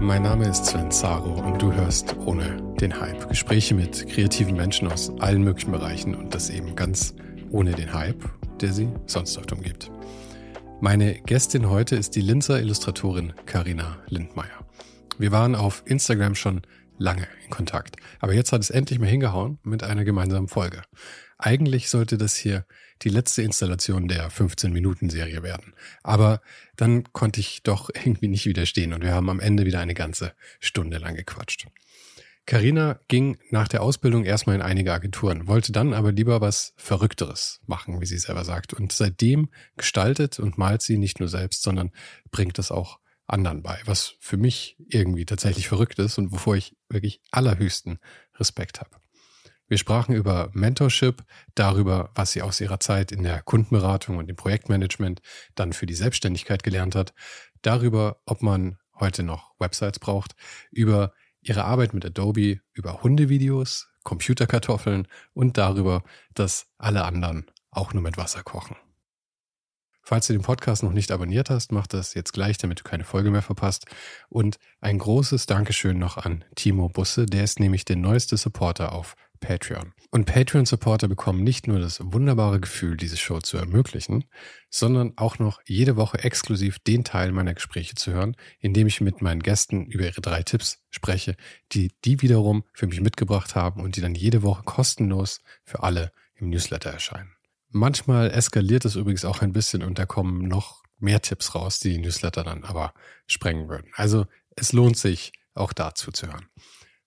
Mein Name ist Sven Zaro und du hörst ohne den Hype Gespräche mit kreativen Menschen aus allen möglichen Bereichen und das eben ganz ohne den Hype, der sie sonst oft umgibt. Meine Gästin heute ist die Linzer Illustratorin Karina Lindmeier. Wir waren auf Instagram schon lange in Kontakt, aber jetzt hat es endlich mal hingehauen mit einer gemeinsamen Folge. Eigentlich sollte das hier die letzte Installation der 15-Minuten-Serie werden. Aber dann konnte ich doch irgendwie nicht widerstehen und wir haben am Ende wieder eine ganze Stunde lang gequatscht. Carina ging nach der Ausbildung erstmal in einige Agenturen, wollte dann aber lieber was Verrückteres machen, wie sie selber sagt. Und seitdem gestaltet und malt sie nicht nur selbst, sondern bringt es auch anderen bei, was für mich irgendwie tatsächlich verrückt ist und wovor ich wirklich allerhöchsten Respekt habe. Wir sprachen über Mentorship, darüber, was sie aus ihrer Zeit in der Kundenberatung und im Projektmanagement dann für die Selbstständigkeit gelernt hat, darüber, ob man heute noch Websites braucht, über ihre Arbeit mit Adobe, über Hundevideos, Computerkartoffeln und darüber, dass alle anderen auch nur mit Wasser kochen. Falls du den Podcast noch nicht abonniert hast, mach das jetzt gleich, damit du keine Folge mehr verpasst. Und ein großes Dankeschön noch an Timo Busse, der ist nämlich der neueste Supporter auf Patreon. Und Patreon-Supporter bekommen nicht nur das wunderbare Gefühl, diese Show zu ermöglichen, sondern auch noch jede Woche exklusiv den Teil meiner Gespräche zu hören, in dem ich mit meinen Gästen über ihre drei Tipps spreche, die die wiederum für mich mitgebracht haben und die dann jede Woche kostenlos für alle im Newsletter erscheinen. Manchmal eskaliert es übrigens auch ein bisschen und da kommen noch mehr Tipps raus, die die Newsletter dann aber sprengen würden. Also es lohnt sich, auch dazu zu hören.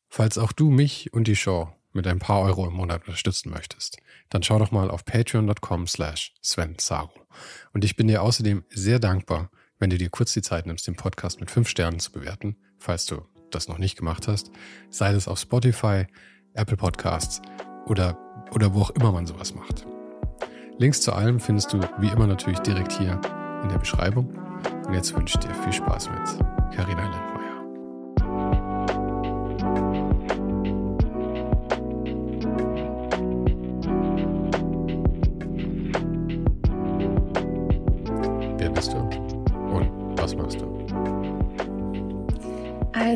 Falls auch du mich und die Show mit ein paar Euro im Monat unterstützen möchtest, dann schau doch mal auf patreon.com slash Sven. Und ich bin dir außerdem sehr dankbar, wenn du dir kurz die Zeit nimmst, den Podcast mit fünf Sternen zu bewerten, falls du das noch nicht gemacht hast, sei es auf Spotify, Apple Podcasts oder, oder wo auch immer man sowas macht. Links zu allem findest du wie immer natürlich direkt hier in der Beschreibung. Und jetzt wünsche ich dir viel Spaß mit Carina Lind.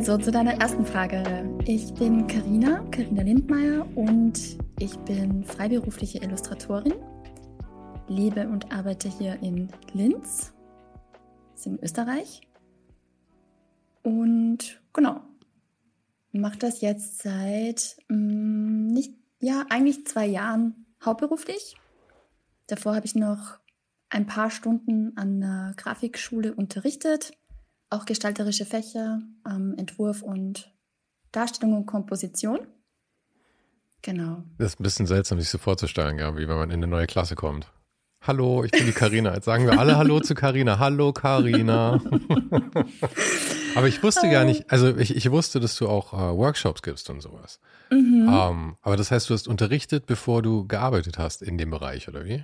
Also zu deiner ersten Frage. Ich bin Karina, Karina Lindmeier und ich bin freiberufliche Illustratorin, lebe und arbeite hier in Linz, ist in Österreich. Und genau, mache das jetzt seit mh, mm, nicht, ja, eigentlich zwei Jahren hauptberuflich. Davor habe ich noch ein paar Stunden an einer Grafikschule unterrichtet auch gestalterische Fächer, ähm, Entwurf und Darstellung und Komposition. Genau. Das ist ein bisschen seltsam, sich so vorzustellen, ja, wie wenn man in eine neue Klasse kommt. Hallo, ich bin die Karina. Jetzt sagen wir alle Hallo zu Karina. Hallo Karina. aber ich wusste gar nicht, also ich, ich wusste, dass du auch äh, Workshops gibst und sowas. Mhm. Ähm, aber das heißt, du hast unterrichtet, bevor du gearbeitet hast in dem Bereich, oder wie?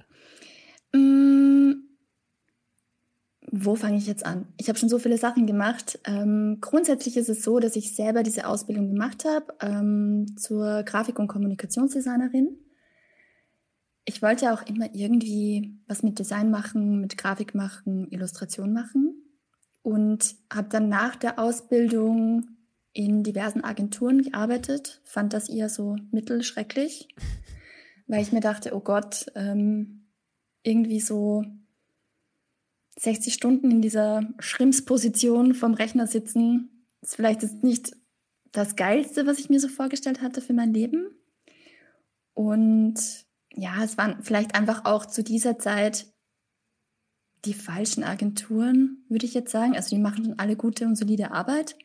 Mm, wo fange ich jetzt an? Ich habe schon so viele Sachen gemacht. Ähm, grundsätzlich ist es so, dass ich selber diese Ausbildung gemacht habe ähm, zur Grafik- und Kommunikationsdesignerin. ich wollte auch immer irgendwie was mit Design machen, mit Grafik machen, Illustration machen und habe dann nach der Ausbildung in diversen Agenturen gearbeitet, fand das eher so mittelschrecklich, weil ich mir dachte, oh Gott, ähm, irgendwie so 60 Stunden in dieser Schrimpsposition vom Rechner sitzen, ist vielleicht jetzt nicht das Geilste, was ich mir so vorgestellt hatte für mein Leben. Und ja, es waren vielleicht einfach auch zu dieser Zeit die falschen Agenturen, würde ich jetzt sagen. Also die machen schon alle gute und solide Arbeit.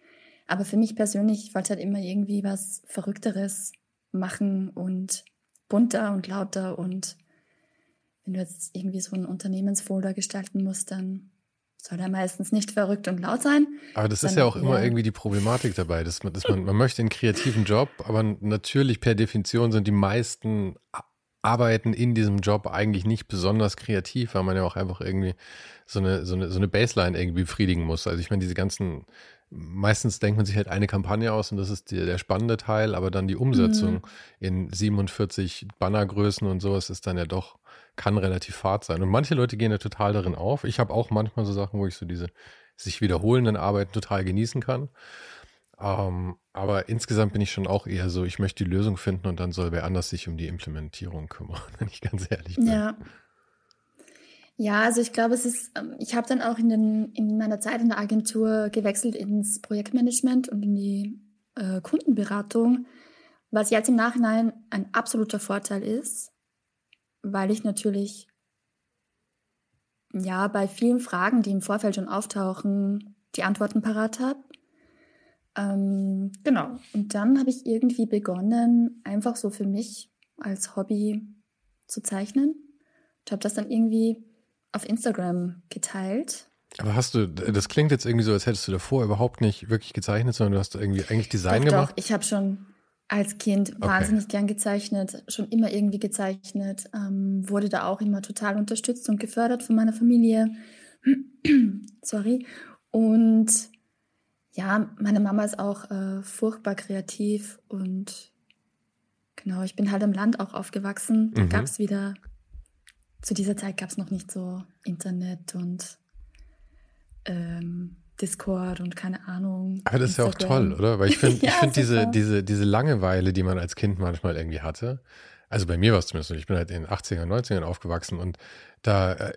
Aber für mich persönlich, ich wollte halt immer irgendwie was Verrückteres machen und bunter und lauter. Und wenn du jetzt irgendwie so einen Unternehmensfolder gestalten musst, dann soll er meistens nicht verrückt und laut sein. Aber das ist ja auch immer irgendwie die Problematik dabei, dass man, dass man, man möchte einen kreativen Job, aber natürlich per Definition sind die meisten Arbeiten in diesem Job eigentlich nicht besonders kreativ, weil man ja auch einfach irgendwie so eine, so eine, so eine Baseline irgendwie befriedigen muss. Also ich meine, diese ganzen, meistens denkt man sich halt eine Kampagne aus und das ist die, der spannende Teil, aber dann die Umsetzung mhm. in 47 Bannergrößen und sowas ist dann ja doch, kann relativ fad sein. Und manche Leute gehen ja total darin auf. Ich habe auch manchmal so Sachen, wo ich so diese sich wiederholenden Arbeiten total genießen kann. Ähm, aber insgesamt bin ich schon auch eher so, ich möchte die Lösung finden und dann soll wer anders sich um die Implementierung kümmern, wenn ich ganz ehrlich bin. Ja. Ja, also ich glaube, es ist, ähm, ich habe dann auch in, den, in meiner Zeit in der Agentur gewechselt ins Projektmanagement und in die äh, Kundenberatung, was jetzt im Nachhinein ein absoluter Vorteil ist, weil ich natürlich ja bei vielen Fragen, die im Vorfeld schon auftauchen, die Antworten parat habe ähm, genau. Und dann habe ich irgendwie begonnen, einfach so für mich als Hobby zu zeichnen. Und habe das dann irgendwie auf Instagram geteilt. Aber hast du, das klingt jetzt irgendwie so, als hättest du davor überhaupt nicht wirklich gezeichnet, sondern du hast irgendwie eigentlich Design doch, gemacht. Doch, ich habe schon als Kind okay. wahnsinnig gern gezeichnet, schon immer irgendwie gezeichnet, ähm, wurde da auch immer total unterstützt und gefördert von meiner Familie. Sorry. Und ja, meine Mama ist auch äh, furchtbar kreativ und genau, ich bin halt im Land auch aufgewachsen. Da mhm. gab es wieder, zu dieser Zeit gab es noch nicht so Internet und ähm, Discord und keine Ahnung. Aber das Instagram. ist ja auch toll, oder? Weil ich finde ja, ich find diese, diese, diese Langeweile, die man als Kind manchmal irgendwie hatte, also bei mir war es zumindest so, ich bin halt in den 80er, 90ern aufgewachsen und da, äh,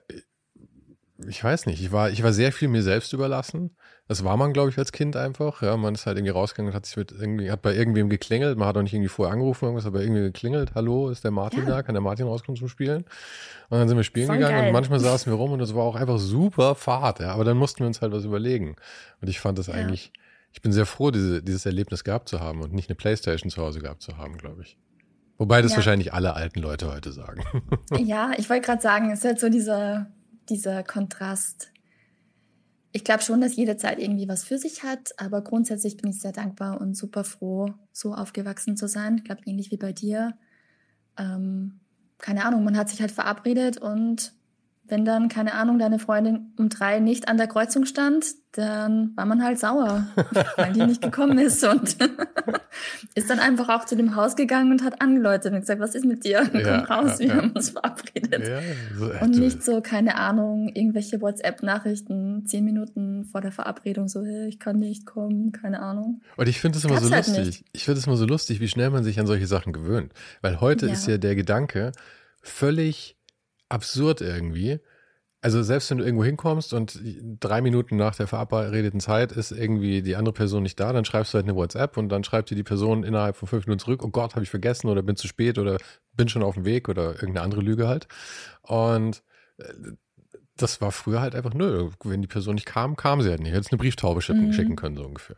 ich weiß nicht, ich war, ich war sehr viel mir selbst überlassen. Das war man, glaube ich, als Kind einfach. Ja, man ist halt irgendwie rausgegangen und hat sich mit irgendwie, hat bei irgendwem geklingelt. Man hat auch nicht irgendwie vorher angerufen, irgendwas, aber irgendwie geklingelt. Hallo, ist der Martin ja. da? Kann der Martin rauskommen zum Spielen? Und dann sind wir spielen Voll gegangen geil. und manchmal saßen wir rum und das war auch einfach super Fahrt. Ja, aber dann mussten wir uns halt was überlegen. Und ich fand das ja. eigentlich, ich bin sehr froh, diese, dieses Erlebnis gehabt zu haben und nicht eine Playstation zu Hause gehabt zu haben, glaube ich. Wobei das ja. wahrscheinlich alle alten Leute heute sagen. Ja, ich wollte gerade sagen, es ist halt so dieser, dieser Kontrast ich glaube schon, dass jede Zeit irgendwie was für sich hat, aber grundsätzlich bin ich sehr dankbar und super froh, so aufgewachsen zu sein. Ich glaube, ähnlich wie bei dir. Ähm, keine Ahnung, man hat sich halt verabredet und wenn dann, keine Ahnung, deine Freundin um drei nicht an der Kreuzung stand, dann war man halt sauer, weil die nicht gekommen ist und ist dann einfach auch zu dem Haus gegangen und hat angeläutet und gesagt, was ist mit dir? Komm ja, raus, ja, wir ja. haben uns verabredet. So, und nicht so, keine Ahnung, irgendwelche WhatsApp-Nachrichten zehn Minuten vor der Verabredung, so, hey, ich kann nicht kommen, keine Ahnung. Und ich finde es immer so halt lustig. Nicht. Ich finde es immer so lustig, wie schnell man sich an solche Sachen gewöhnt. Weil heute ist ja der Gedanke völlig absurd irgendwie. Also selbst wenn du irgendwo hinkommst und drei Minuten nach der verabredeten Zeit ist irgendwie die andere Person nicht da, dann schreibst du halt eine WhatsApp und dann schreibt dir die Person innerhalb von fünf Minuten zurück, oh Gott, habe ich vergessen oder bin zu spät oder bin schon auf dem Weg oder irgendeine andere Lüge halt. Und äh, das war früher halt einfach, nö, wenn die Person nicht kam, kam sie halt nicht. Hättest eine Brieftaube schicken, mhm. schicken können, so ungefähr.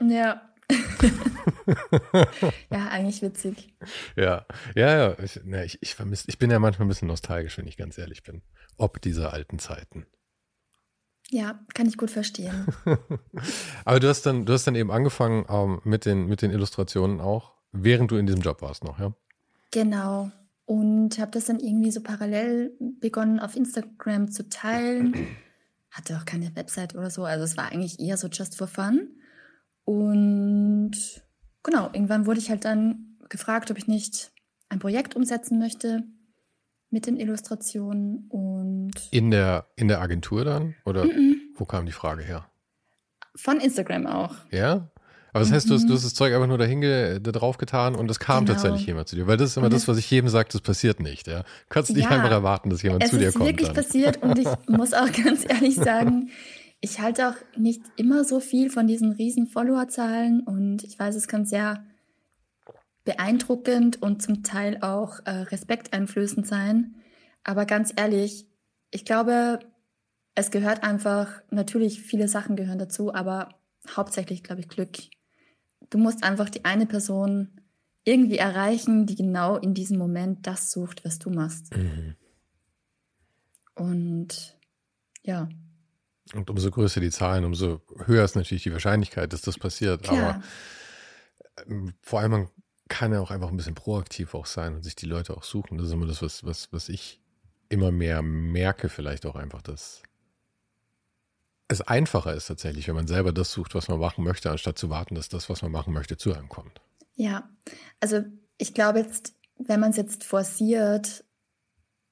Ja, ja, eigentlich witzig. Ja, ja, ja. Ich, ne, ich, ich, vermiss, ich bin ja manchmal ein bisschen nostalgisch, wenn ich ganz ehrlich bin. Ob dieser alten Zeiten. Ja, kann ich gut verstehen. Aber du hast dann, du hast dann eben angefangen ähm, mit, den, mit den Illustrationen auch, während du in diesem Job warst noch, ja? Genau. Und habe das dann irgendwie so parallel begonnen auf Instagram zu teilen. Hatte auch keine Website oder so. Also es war eigentlich eher so just for fun. Und genau, irgendwann wurde ich halt dann gefragt, ob ich nicht ein Projekt umsetzen möchte. mit den Illustrationen und. In der, in der Agentur dann? Oder mm -mm. wo kam die Frage her? Von Instagram auch. Ja? Aber das heißt, mhm. du, hast, du hast das Zeug einfach nur dahin da drauf getan und es kam genau. tatsächlich jemand zu dir. Weil das ist immer und das, was ich jedem sage, das passiert nicht. Ja? Du kannst nicht ja, einfach erwarten, dass jemand zu dir kommt. Es ist wirklich dann. passiert und ich muss auch ganz ehrlich sagen, ich halte auch nicht immer so viel von diesen riesen Followerzahlen und ich weiß, es kann sehr beeindruckend und zum Teil auch äh, respekteinflößend sein. Aber ganz ehrlich, ich glaube, es gehört einfach, natürlich viele Sachen gehören dazu, aber hauptsächlich, glaube ich, Glück. Du musst einfach die eine Person irgendwie erreichen, die genau in diesem Moment das sucht, was du machst. Mhm. Und ja. Und umso größer die Zahlen, umso höher ist natürlich die Wahrscheinlichkeit, dass das passiert. Klar. Aber ähm, vor allem, man kann ja auch einfach ein bisschen proaktiv auch sein und sich die Leute auch suchen. Das ist immer das, was, was, was ich immer mehr merke, vielleicht auch einfach, dass es einfacher ist tatsächlich, wenn man selber das sucht, was man machen möchte, anstatt zu warten, dass das, was man machen möchte, zu einem kommt. Ja, also ich glaube jetzt, wenn man es jetzt forciert,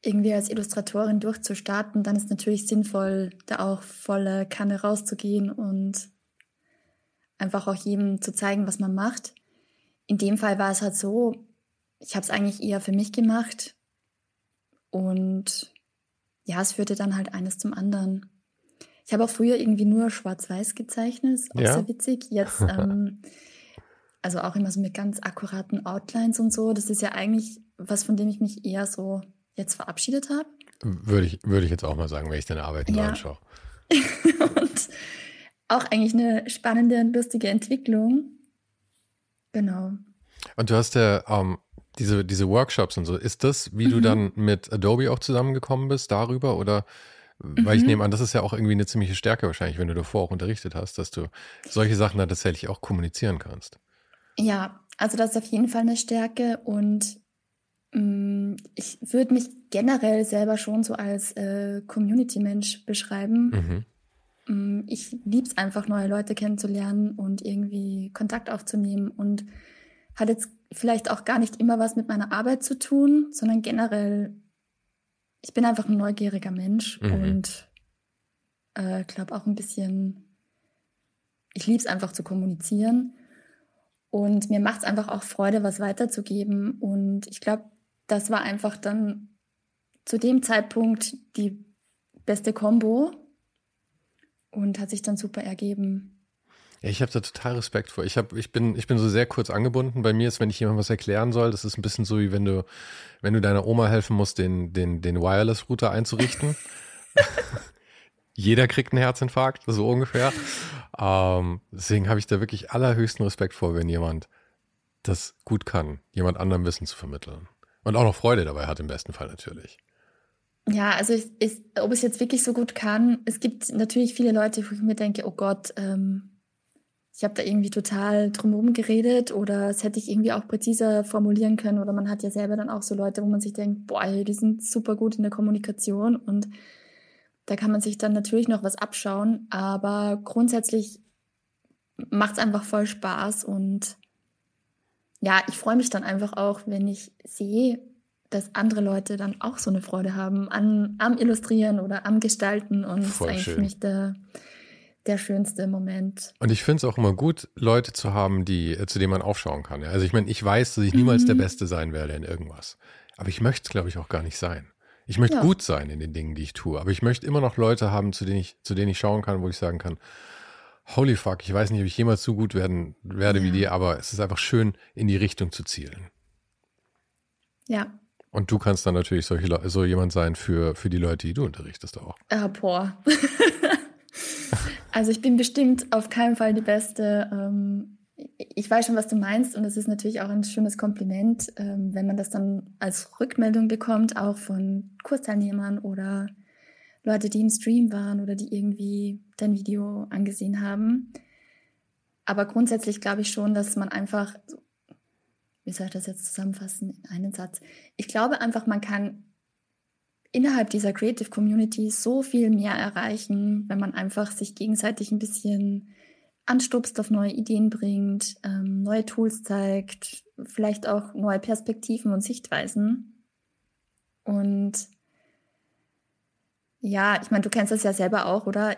irgendwie als Illustratorin durchzustarten, dann ist natürlich sinnvoll, da auch volle Kanne rauszugehen und einfach auch jedem zu zeigen, was man macht in dem Fall war es halt so, ich habe es eigentlich eher für mich gemacht und ja, es führte dann halt eines zum anderen. Ich habe auch früher irgendwie nur schwarz-weiß gezeichnet, auch ja. sehr witzig. Jetzt, ähm, also auch immer so mit ganz akkuraten Outlines und so. Das ist ja eigentlich was, von dem ich mich eher so jetzt verabschiedet habe. Würde ich, würde ich jetzt auch mal sagen, wenn ich deine Arbeit ja. anschaue. und auch eigentlich eine spannende und lustige Entwicklung. Genau. Und du hast ja ähm, diese, diese Workshops und so. Ist das, wie mhm. du dann mit Adobe auch zusammengekommen bist, darüber? Oder weil mhm. ich nehme an, das ist ja auch irgendwie eine ziemliche Stärke wahrscheinlich, wenn du davor auch unterrichtet hast, dass du solche Sachen dann tatsächlich auch kommunizieren kannst. Ja, also das ist auf jeden Fall eine Stärke und ich würde mich generell selber schon so als äh, Community-Mensch beschreiben. Mhm. Mm, ich liebe es einfach, neue Leute kennenzulernen und irgendwie Kontakt aufzunehmen und hat jetzt vielleicht auch gar nicht immer was mit meiner Arbeit zu tun, sondern generell, ich bin einfach ein neugieriger Mensch mhm. und äh, glaube auch ein bisschen, ich liebe es einfach zu kommunizieren und mir macht es einfach auch Freude, was weiterzugeben und ich glaube, das war einfach dann zu dem Zeitpunkt die beste Kombo und hat sich dann super ergeben. Ich habe da total Respekt vor. Ich, hab, ich, bin, ich bin so sehr kurz angebunden. Bei mir ist, wenn ich jemandem was erklären soll, das ist ein bisschen so, wie wenn du, wenn du deiner Oma helfen musst, den, den, den Wireless-Router einzurichten. Jeder kriegt einen Herzinfarkt, so ungefähr. Ähm, deswegen habe ich da wirklich allerhöchsten Respekt vor, wenn jemand das gut kann, jemand anderem Wissen zu vermitteln. Und auch noch Freude dabei hat, im besten Fall natürlich. Ja, also ich, ich, ob ich es jetzt wirklich so gut kann, es gibt natürlich viele Leute, wo ich mir denke, oh Gott, ähm, ich habe da irgendwie total drumherum geredet oder es hätte ich irgendwie auch präziser formulieren können oder man hat ja selber dann auch so Leute, wo man sich denkt, boah, die sind super gut in der Kommunikation und da kann man sich dann natürlich noch was abschauen, aber grundsätzlich macht es einfach voll Spaß und ja, ich freue mich dann einfach auch, wenn ich sehe, dass andere Leute dann auch so eine Freude haben an, am Illustrieren oder am Gestalten. Und das ist eigentlich schön. für mich der, der schönste Moment. Und ich finde es auch immer gut, Leute zu haben, die, äh, zu denen man aufschauen kann. Also ich meine, ich weiß, dass ich niemals mhm. der Beste sein werde in irgendwas. Aber ich möchte es, glaube ich, auch gar nicht sein. Ich möchte ja. gut sein in den Dingen, die ich tue. Aber ich möchte immer noch Leute haben, zu denen ich, zu denen ich schauen kann, wo ich sagen kann, holy fuck, ich weiß nicht, ob ich jemals so gut werden werde ja. wie die, aber es ist einfach schön, in die Richtung zu zielen. Ja, und du kannst dann natürlich solche, so jemand sein für, für die Leute, die du unterrichtest auch. Ah, boah. also ich bin bestimmt auf keinen Fall die Beste. Ähm, ich weiß schon, was du meinst und es ist natürlich auch ein schönes Kompliment, ähm, wenn man das dann als Rückmeldung bekommt, auch von Kursteilnehmern oder Leute, die im Stream waren oder die irgendwie dein Video angesehen haben. Aber grundsätzlich glaube ich schon, dass man einfach wie soll ich das jetzt zusammenfassen in einen Satz? Ich glaube einfach, man kann innerhalb dieser Creative Community so viel mehr erreichen, wenn man einfach sich gegenseitig ein bisschen anstupst, auf neue Ideen bringt, ähm, neue Tools zeigt, vielleicht auch neue Perspektiven und Sichtweisen. Und ja, ich meine, du kennst das ja selber auch, oder?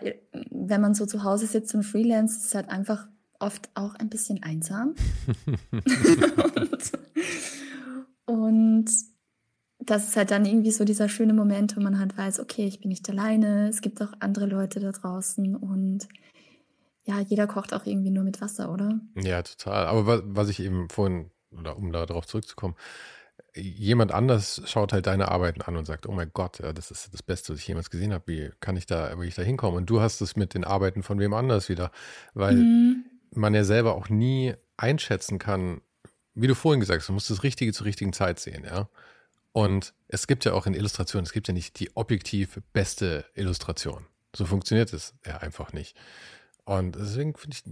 Wenn man so zu Hause sitzt und freelance, ist es halt einfach oft auch ein bisschen einsam. und, und das ist halt dann irgendwie so dieser schöne Moment, wo man halt weiß, okay, ich bin nicht alleine, es gibt auch andere Leute da draußen und ja, jeder kocht auch irgendwie nur mit Wasser, oder? Ja, total. Aber was, was ich eben vorhin, oder um da drauf zurückzukommen, jemand anders schaut halt deine Arbeiten an und sagt, oh mein Gott, ja, das ist das Beste, was ich jemals gesehen habe. Wie kann ich da, wie ich da hinkommen? Und du hast es mit den Arbeiten von wem anders wieder, weil mhm. man ja selber auch nie einschätzen kann, wie du vorhin gesagt hast, du musst das Richtige zur richtigen Zeit sehen, ja. Und es gibt ja auch in Illustrationen, es gibt ja nicht die objektiv beste Illustration. So funktioniert es ja einfach nicht. Und deswegen finde ich,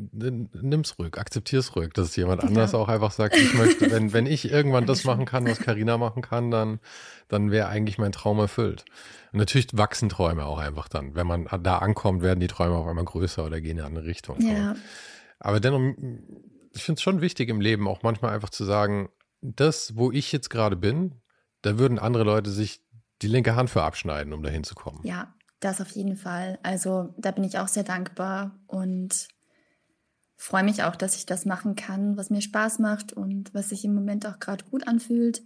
nimm's ruhig, akzeptier's ruhig, dass jemand anders ja. auch einfach sagt, ich möchte, wenn, wenn ich irgendwann das machen kann, was Karina machen kann, dann, dann wäre eigentlich mein Traum erfüllt. Und natürlich wachsen Träume auch einfach dann. Wenn man da ankommt, werden die Träume auf einmal größer oder gehen in eine andere Richtung. Ja. Aber, aber dennoch, ich finde es schon wichtig im Leben auch manchmal einfach zu sagen, das, wo ich jetzt gerade bin, da würden andere Leute sich die linke Hand für abschneiden, um dahin zu kommen. Ja, das auf jeden Fall. Also da bin ich auch sehr dankbar und freue mich auch, dass ich das machen kann, was mir Spaß macht und was sich im Moment auch gerade gut anfühlt.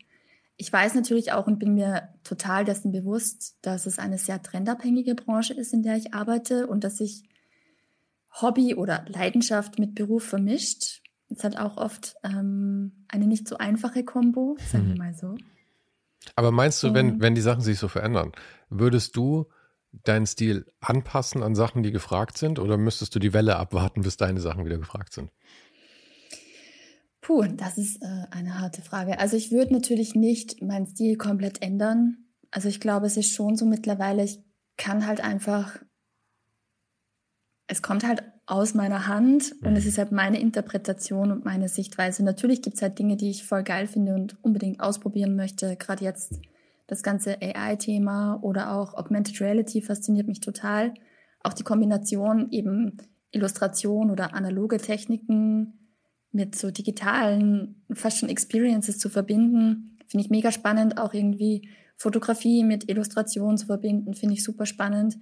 Ich weiß natürlich auch und bin mir total dessen bewusst, dass es eine sehr trendabhängige Branche ist, in der ich arbeite und dass sich Hobby oder Leidenschaft mit Beruf vermischt. Es hat auch oft ähm, eine nicht so einfache Kombo, sagen wir mhm. mal so. Aber meinst du, wenn, wenn die Sachen sich so verändern, würdest du deinen Stil anpassen an Sachen, die gefragt sind, oder müsstest du die Welle abwarten, bis deine Sachen wieder gefragt sind? Puh, das ist äh, eine harte Frage. Also ich würde natürlich nicht meinen Stil komplett ändern. Also ich glaube, es ist schon so mittlerweile, ich kann halt einfach, es kommt halt aus meiner Hand und es mhm. ist halt meine Interpretation und meine Sichtweise. Natürlich gibt es halt Dinge, die ich voll geil finde und unbedingt ausprobieren möchte. Gerade jetzt das ganze AI-Thema oder auch Augmented Reality fasziniert mich total. Auch die Kombination eben Illustration oder analoge Techniken mit so digitalen, fast schon Experiences zu verbinden, finde ich mega spannend. Auch irgendwie Fotografie mit Illustration zu verbinden, finde ich super spannend.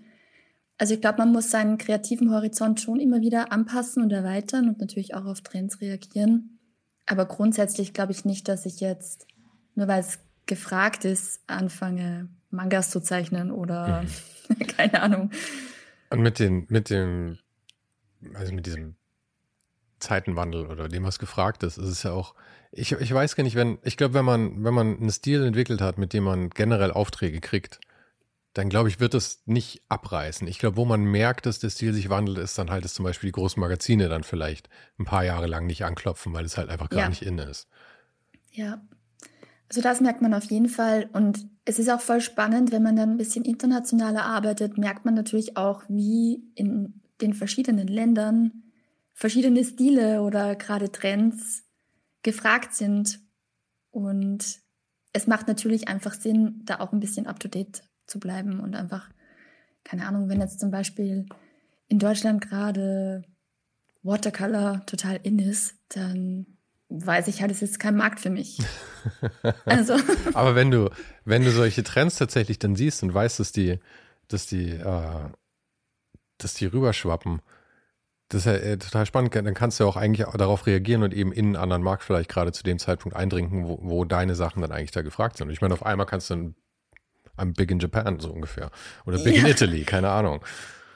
Also ich glaube, man muss seinen kreativen Horizont schon immer wieder anpassen und erweitern und natürlich auch auf Trends reagieren. Aber grundsätzlich glaube ich nicht, dass ich jetzt, nur weil es gefragt ist, anfange, Mangas zu zeichnen oder mhm. keine Ahnung. Und mit den, mit dem, also mit diesem Zeitenwandel oder dem, was gefragt ist, ist es ja auch, ich, ich weiß gar nicht, wenn, ich glaube, wenn man, wenn man einen Stil entwickelt hat, mit dem man generell Aufträge kriegt, dann glaube ich, wird es nicht abreißen. Ich glaube, wo man merkt, dass der Stil sich wandelt, ist dann halt, dass zum Beispiel die großen Magazine dann vielleicht ein paar Jahre lang nicht anklopfen, weil es halt einfach gar ja. nicht in ist. Ja. Also das merkt man auf jeden Fall. Und es ist auch voll spannend, wenn man dann ein bisschen internationaler arbeitet, merkt man natürlich auch, wie in den verschiedenen Ländern verschiedene Stile oder gerade Trends gefragt sind. Und es macht natürlich einfach Sinn, da auch ein bisschen up-to-date zu bleiben und einfach, keine Ahnung, wenn jetzt zum Beispiel in Deutschland gerade Watercolor total in ist, dann weiß ich halt, es ist kein Markt für mich. also. Aber wenn du, wenn du solche Trends tatsächlich dann siehst und weißt, dass die, dass die, äh, dass die rüberschwappen, das ist ja äh, total spannend. Dann kannst du ja auch eigentlich darauf reagieren und eben in einen anderen Markt vielleicht gerade zu dem Zeitpunkt eindringen, wo, wo deine Sachen dann eigentlich da gefragt sind. Und ich meine, auf einmal kannst du ein I'm big in Japan, so ungefähr. Oder big ja. in Italy, keine Ahnung.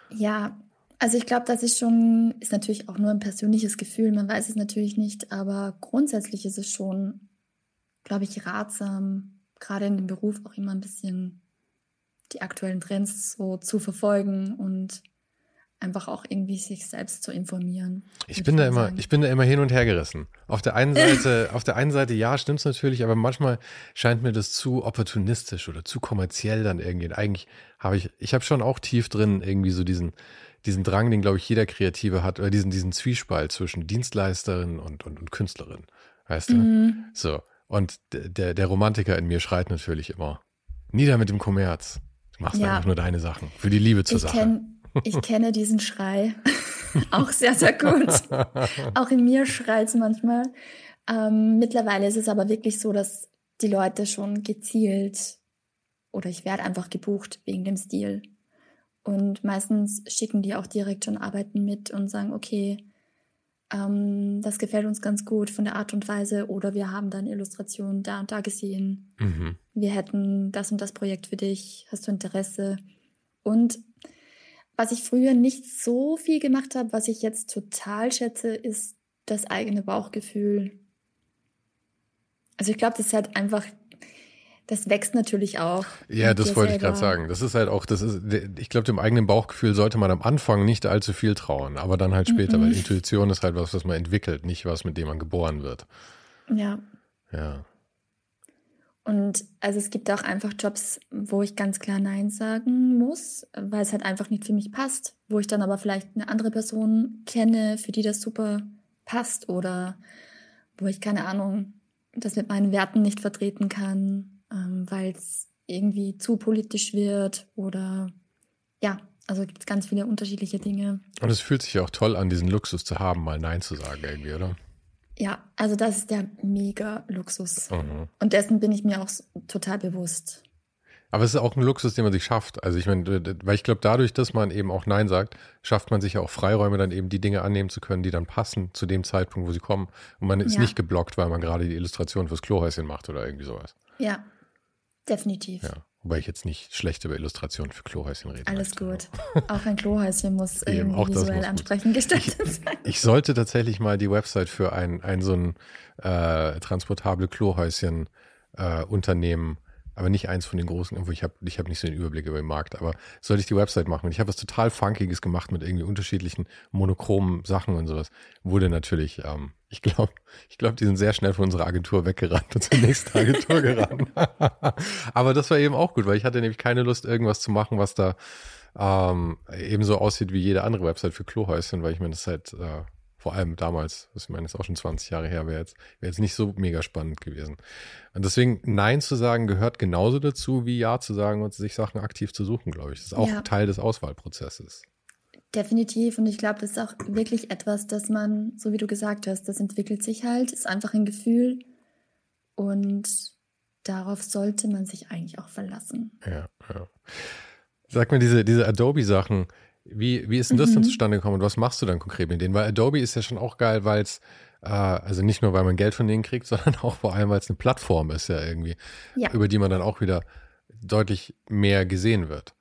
Ja, also ich glaube, das ist schon, ist natürlich auch nur ein persönliches Gefühl, man weiß es natürlich nicht, aber grundsätzlich ist es schon, glaube ich, ratsam, gerade in dem Beruf auch immer ein bisschen die aktuellen Trends so zu verfolgen und einfach auch irgendwie sich selbst zu informieren. Ich bin da immer, sagen. ich bin da immer hin und her gerissen. Auf der einen Seite, auf der einen Seite ja, stimmt's natürlich, aber manchmal scheint mir das zu opportunistisch oder zu kommerziell dann irgendwie. Eigentlich habe ich, ich habe schon auch tief drin irgendwie so diesen, diesen Drang, den glaube ich jeder Kreative hat, oder diesen, diesen Zwiespalt zwischen Dienstleisterin und, und, und Künstlerin. Weißt du? Mhm. So. Und der, der Romantiker in mir schreit natürlich immer, nieder mit dem Kommerz. Du machst ja. einfach nur deine Sachen. Für die Liebe zur ich Sache. Kenn, ich kenne diesen Schrei auch sehr, sehr gut. auch in mir schreit es manchmal. Ähm, mittlerweile ist es aber wirklich so, dass die Leute schon gezielt oder ich werde einfach gebucht wegen dem Stil. Und meistens schicken die auch direkt schon Arbeiten mit und sagen, okay, ähm, das gefällt uns ganz gut von der Art und Weise oder wir haben deine Illustration da und da gesehen. Mhm. Wir hätten das und das Projekt für dich. Hast du Interesse? Und was ich früher nicht so viel gemacht habe, was ich jetzt total schätze, ist das eigene Bauchgefühl. Also ich glaube, das ist halt einfach das wächst natürlich auch. Ja, das wollte selber. ich gerade sagen. Das ist halt auch, das ist, ich glaube, dem eigenen Bauchgefühl sollte man am Anfang nicht allzu viel trauen, aber dann halt später, mhm. weil Intuition ist halt was, was man entwickelt, nicht was, mit dem man geboren wird. Ja. Ja. Und also es gibt auch einfach Jobs, wo ich ganz klar Nein sagen muss, weil es halt einfach nicht für mich passt, wo ich dann aber vielleicht eine andere Person kenne, für die das super passt oder wo ich keine Ahnung, das mit meinen Werten nicht vertreten kann ähm, weil es irgendwie zu politisch wird oder ja, also gibt es ganz viele unterschiedliche Dinge. Und es fühlt sich ja auch toll an, diesen Luxus zu haben, mal Nein zu sagen irgendwie, oder? Ja, also das ist der mega Luxus. Mhm. Und dessen bin ich mir auch total bewusst. Aber es ist auch ein Luxus, den man sich schafft. Also ich meine, weil ich glaube, dadurch, dass man eben auch Nein sagt, schafft man sich ja auch Freiräume, dann eben die Dinge annehmen zu können, die dann passen zu dem Zeitpunkt, wo sie kommen. Und man ist ja. nicht geblockt, weil man gerade die Illustration fürs Klohäuschen macht oder irgendwie sowas. Ja, Definitiv. Ja, wobei ich jetzt nicht schlecht über Illustrationen für Klohäuschen rede. Alles gut. Auch ein Klohäuschen muss Eben, irgendwie visuell ansprechend gestaltet sein. Ich sollte tatsächlich mal die Website für ein, ein so ein äh, transportable Klohäuschen äh, Unternehmen aber nicht eins von den großen, irgendwo, ich habe ich hab nicht so den Überblick über den Markt, aber sollte ich die Website machen. Und ich habe was total Funkiges gemacht mit irgendwie unterschiedlichen monochromen Sachen und sowas. Wurde natürlich, ähm, ich glaube, ich glaube, die sind sehr schnell von unserer Agentur weggerannt und zur nächsten Agentur gerannt. aber das war eben auch gut, weil ich hatte nämlich keine Lust, irgendwas zu machen, was da ähm, ebenso aussieht wie jede andere Website für Klohäuschen, weil ich mir das halt äh, vor allem damals, ich meine, das ist auch schon 20 Jahre her, wäre jetzt, wäre jetzt nicht so mega spannend gewesen. Und deswegen Nein zu sagen gehört genauso dazu, wie Ja zu sagen und sich Sachen aktiv zu suchen, glaube ich. Das ist auch ja. Teil des Auswahlprozesses. Definitiv. Und ich glaube, das ist auch wirklich etwas, dass man, so wie du gesagt hast, das entwickelt sich halt, ist einfach ein Gefühl. Und darauf sollte man sich eigentlich auch verlassen. Ja, ja. Sag mir, diese, diese Adobe-Sachen, wie, wie ist denn das mhm. denn zustande gekommen und was machst du dann konkret mit denen? Weil Adobe ist ja schon auch geil, weil es, äh, also nicht nur, weil man Geld von denen kriegt, sondern auch vor allem, weil es eine Plattform ist ja irgendwie, ja. über die man dann auch wieder deutlich mehr gesehen wird.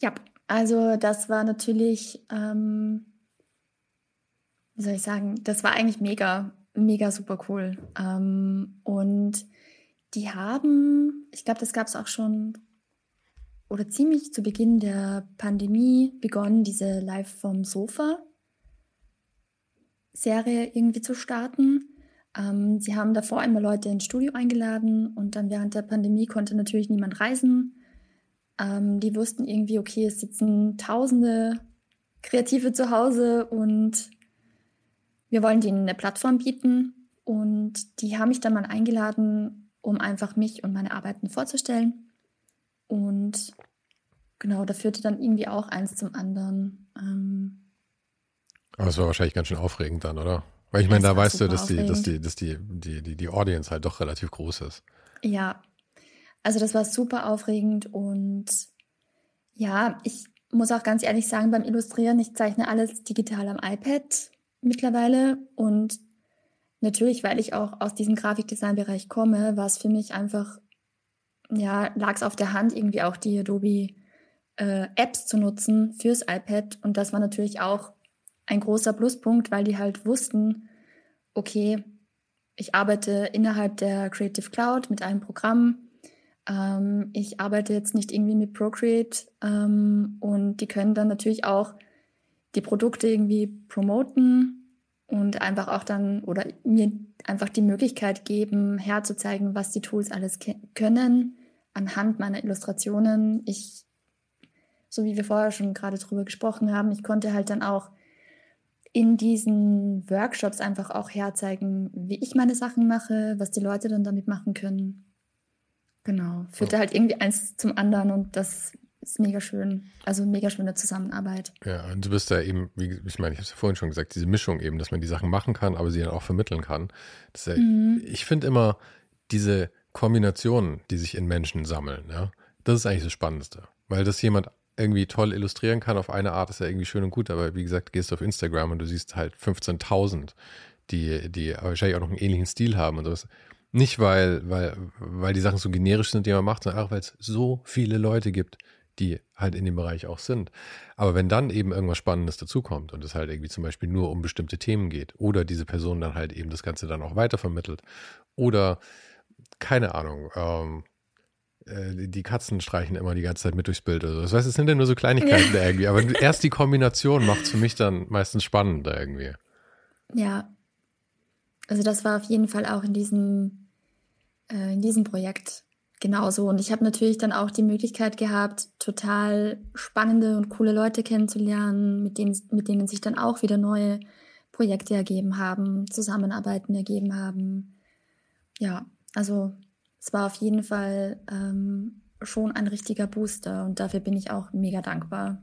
Ja, also das war natürlich, ähm, wie soll ich sagen, das war eigentlich mega, mega super cool. Ähm, und die haben, ich glaube, das gab es auch schon oder ziemlich zu Beginn der Pandemie begonnen, diese Live vom Sofa Serie irgendwie zu starten. Ähm, sie haben davor einmal Leute ins Studio eingeladen und dann während der Pandemie konnte natürlich niemand reisen. Ähm, die wussten irgendwie, okay, es sitzen tausende Kreative zu Hause und wir wollen denen eine Plattform bieten. Und die haben mich dann mal eingeladen, um einfach mich und meine Arbeiten vorzustellen. Und genau, da führte dann irgendwie auch eins zum anderen. Ähm, Aber es war wahrscheinlich ganz schön aufregend dann, oder? Weil ich meine, da weißt du, dass die, dass die, dass die, die, die, die Audience halt doch relativ groß ist. Ja, also das war super aufregend und ja, ich muss auch ganz ehrlich sagen, beim Illustrieren, ich zeichne alles digital am iPad mittlerweile und natürlich, weil ich auch aus diesem Grafikdesign-Bereich komme, war es für mich einfach ja, lag es auf der Hand, irgendwie auch die Adobe äh, Apps zu nutzen fürs iPad. Und das war natürlich auch ein großer Pluspunkt, weil die halt wussten, okay, ich arbeite innerhalb der Creative Cloud mit einem Programm. Ähm, ich arbeite jetzt nicht irgendwie mit Procreate ähm, und die können dann natürlich auch die Produkte irgendwie promoten und einfach auch dann oder mir einfach die Möglichkeit geben, herzuzeigen, was die Tools alles können anhand meiner Illustrationen, ich, so wie wir vorher schon gerade drüber gesprochen haben, ich konnte halt dann auch in diesen Workshops einfach auch herzeigen, wie ich meine Sachen mache, was die Leute dann damit machen können. Genau. Führte halt irgendwie eins zum anderen und das ist mega schön. Also mega schöne Zusammenarbeit. Ja, und du bist ja eben, wie ich meine, ich habe es ja vorhin schon gesagt, diese Mischung eben, dass man die Sachen machen kann, aber sie dann auch vermitteln kann. Ja, mhm. Ich finde immer diese Kombinationen, die sich in Menschen sammeln. Ja? Das ist eigentlich das Spannendste. Weil das jemand irgendwie toll illustrieren kann auf eine Art, ist ja irgendwie schön und gut. Aber wie gesagt, gehst du auf Instagram und du siehst halt 15.000, die, die wahrscheinlich auch noch einen ähnlichen Stil haben und sowas. Nicht, weil, weil, weil die Sachen so generisch sind, die man macht, sondern auch, weil es so viele Leute gibt, die halt in dem Bereich auch sind. Aber wenn dann eben irgendwas Spannendes dazukommt und es halt irgendwie zum Beispiel nur um bestimmte Themen geht oder diese Person dann halt eben das Ganze dann auch weitervermittelt oder keine Ahnung, ähm, äh, die Katzen streichen immer die ganze Zeit mit durchs Bild. Also, das heißt, es sind ja nur so Kleinigkeiten ja. irgendwie. Aber erst die Kombination macht es für mich dann meistens spannender irgendwie. Ja. Also das war auf jeden Fall auch in diesem, äh, in diesem Projekt genauso. Und ich habe natürlich dann auch die Möglichkeit gehabt, total spannende und coole Leute kennenzulernen, mit denen, mit denen sich dann auch wieder neue Projekte ergeben haben, Zusammenarbeiten ergeben haben. Ja, also es war auf jeden Fall ähm, schon ein richtiger Booster und dafür bin ich auch mega dankbar.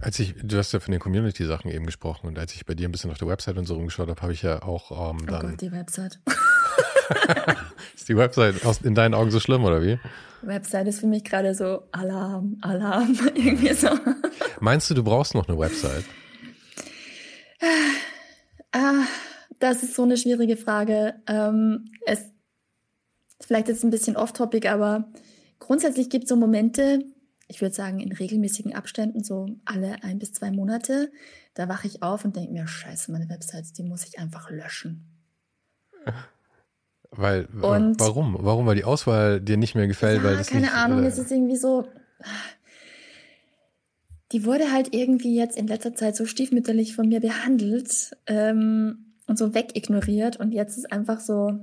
Als ich, du hast ja von den Community-Sachen eben gesprochen und als ich bei dir ein bisschen auf der Website und so rumgeschaut habe, habe ich ja auch ähm, oh dann. Oh Gott, die Website. ist die Website aus, in deinen Augen so schlimm oder wie? Website ist für mich gerade so Alarm, Alarm, irgendwie so. Meinst du, du brauchst noch eine Website? Ah, das ist so eine schwierige Frage. Ähm, es Vielleicht jetzt ein bisschen off-topic, aber grundsätzlich gibt es so Momente, ich würde sagen in regelmäßigen Abständen, so alle ein bis zwei Monate, da wache ich auf und denke mir, scheiße, meine Websites, die muss ich einfach löschen. Weil, und, warum? Warum? Weil die Auswahl dir nicht mehr gefällt? Ja, weil das keine nicht, Ahnung, oder? es ist irgendwie so, die wurde halt irgendwie jetzt in letzter Zeit so stiefmütterlich von mir behandelt ähm, und so wegignoriert und jetzt ist einfach so,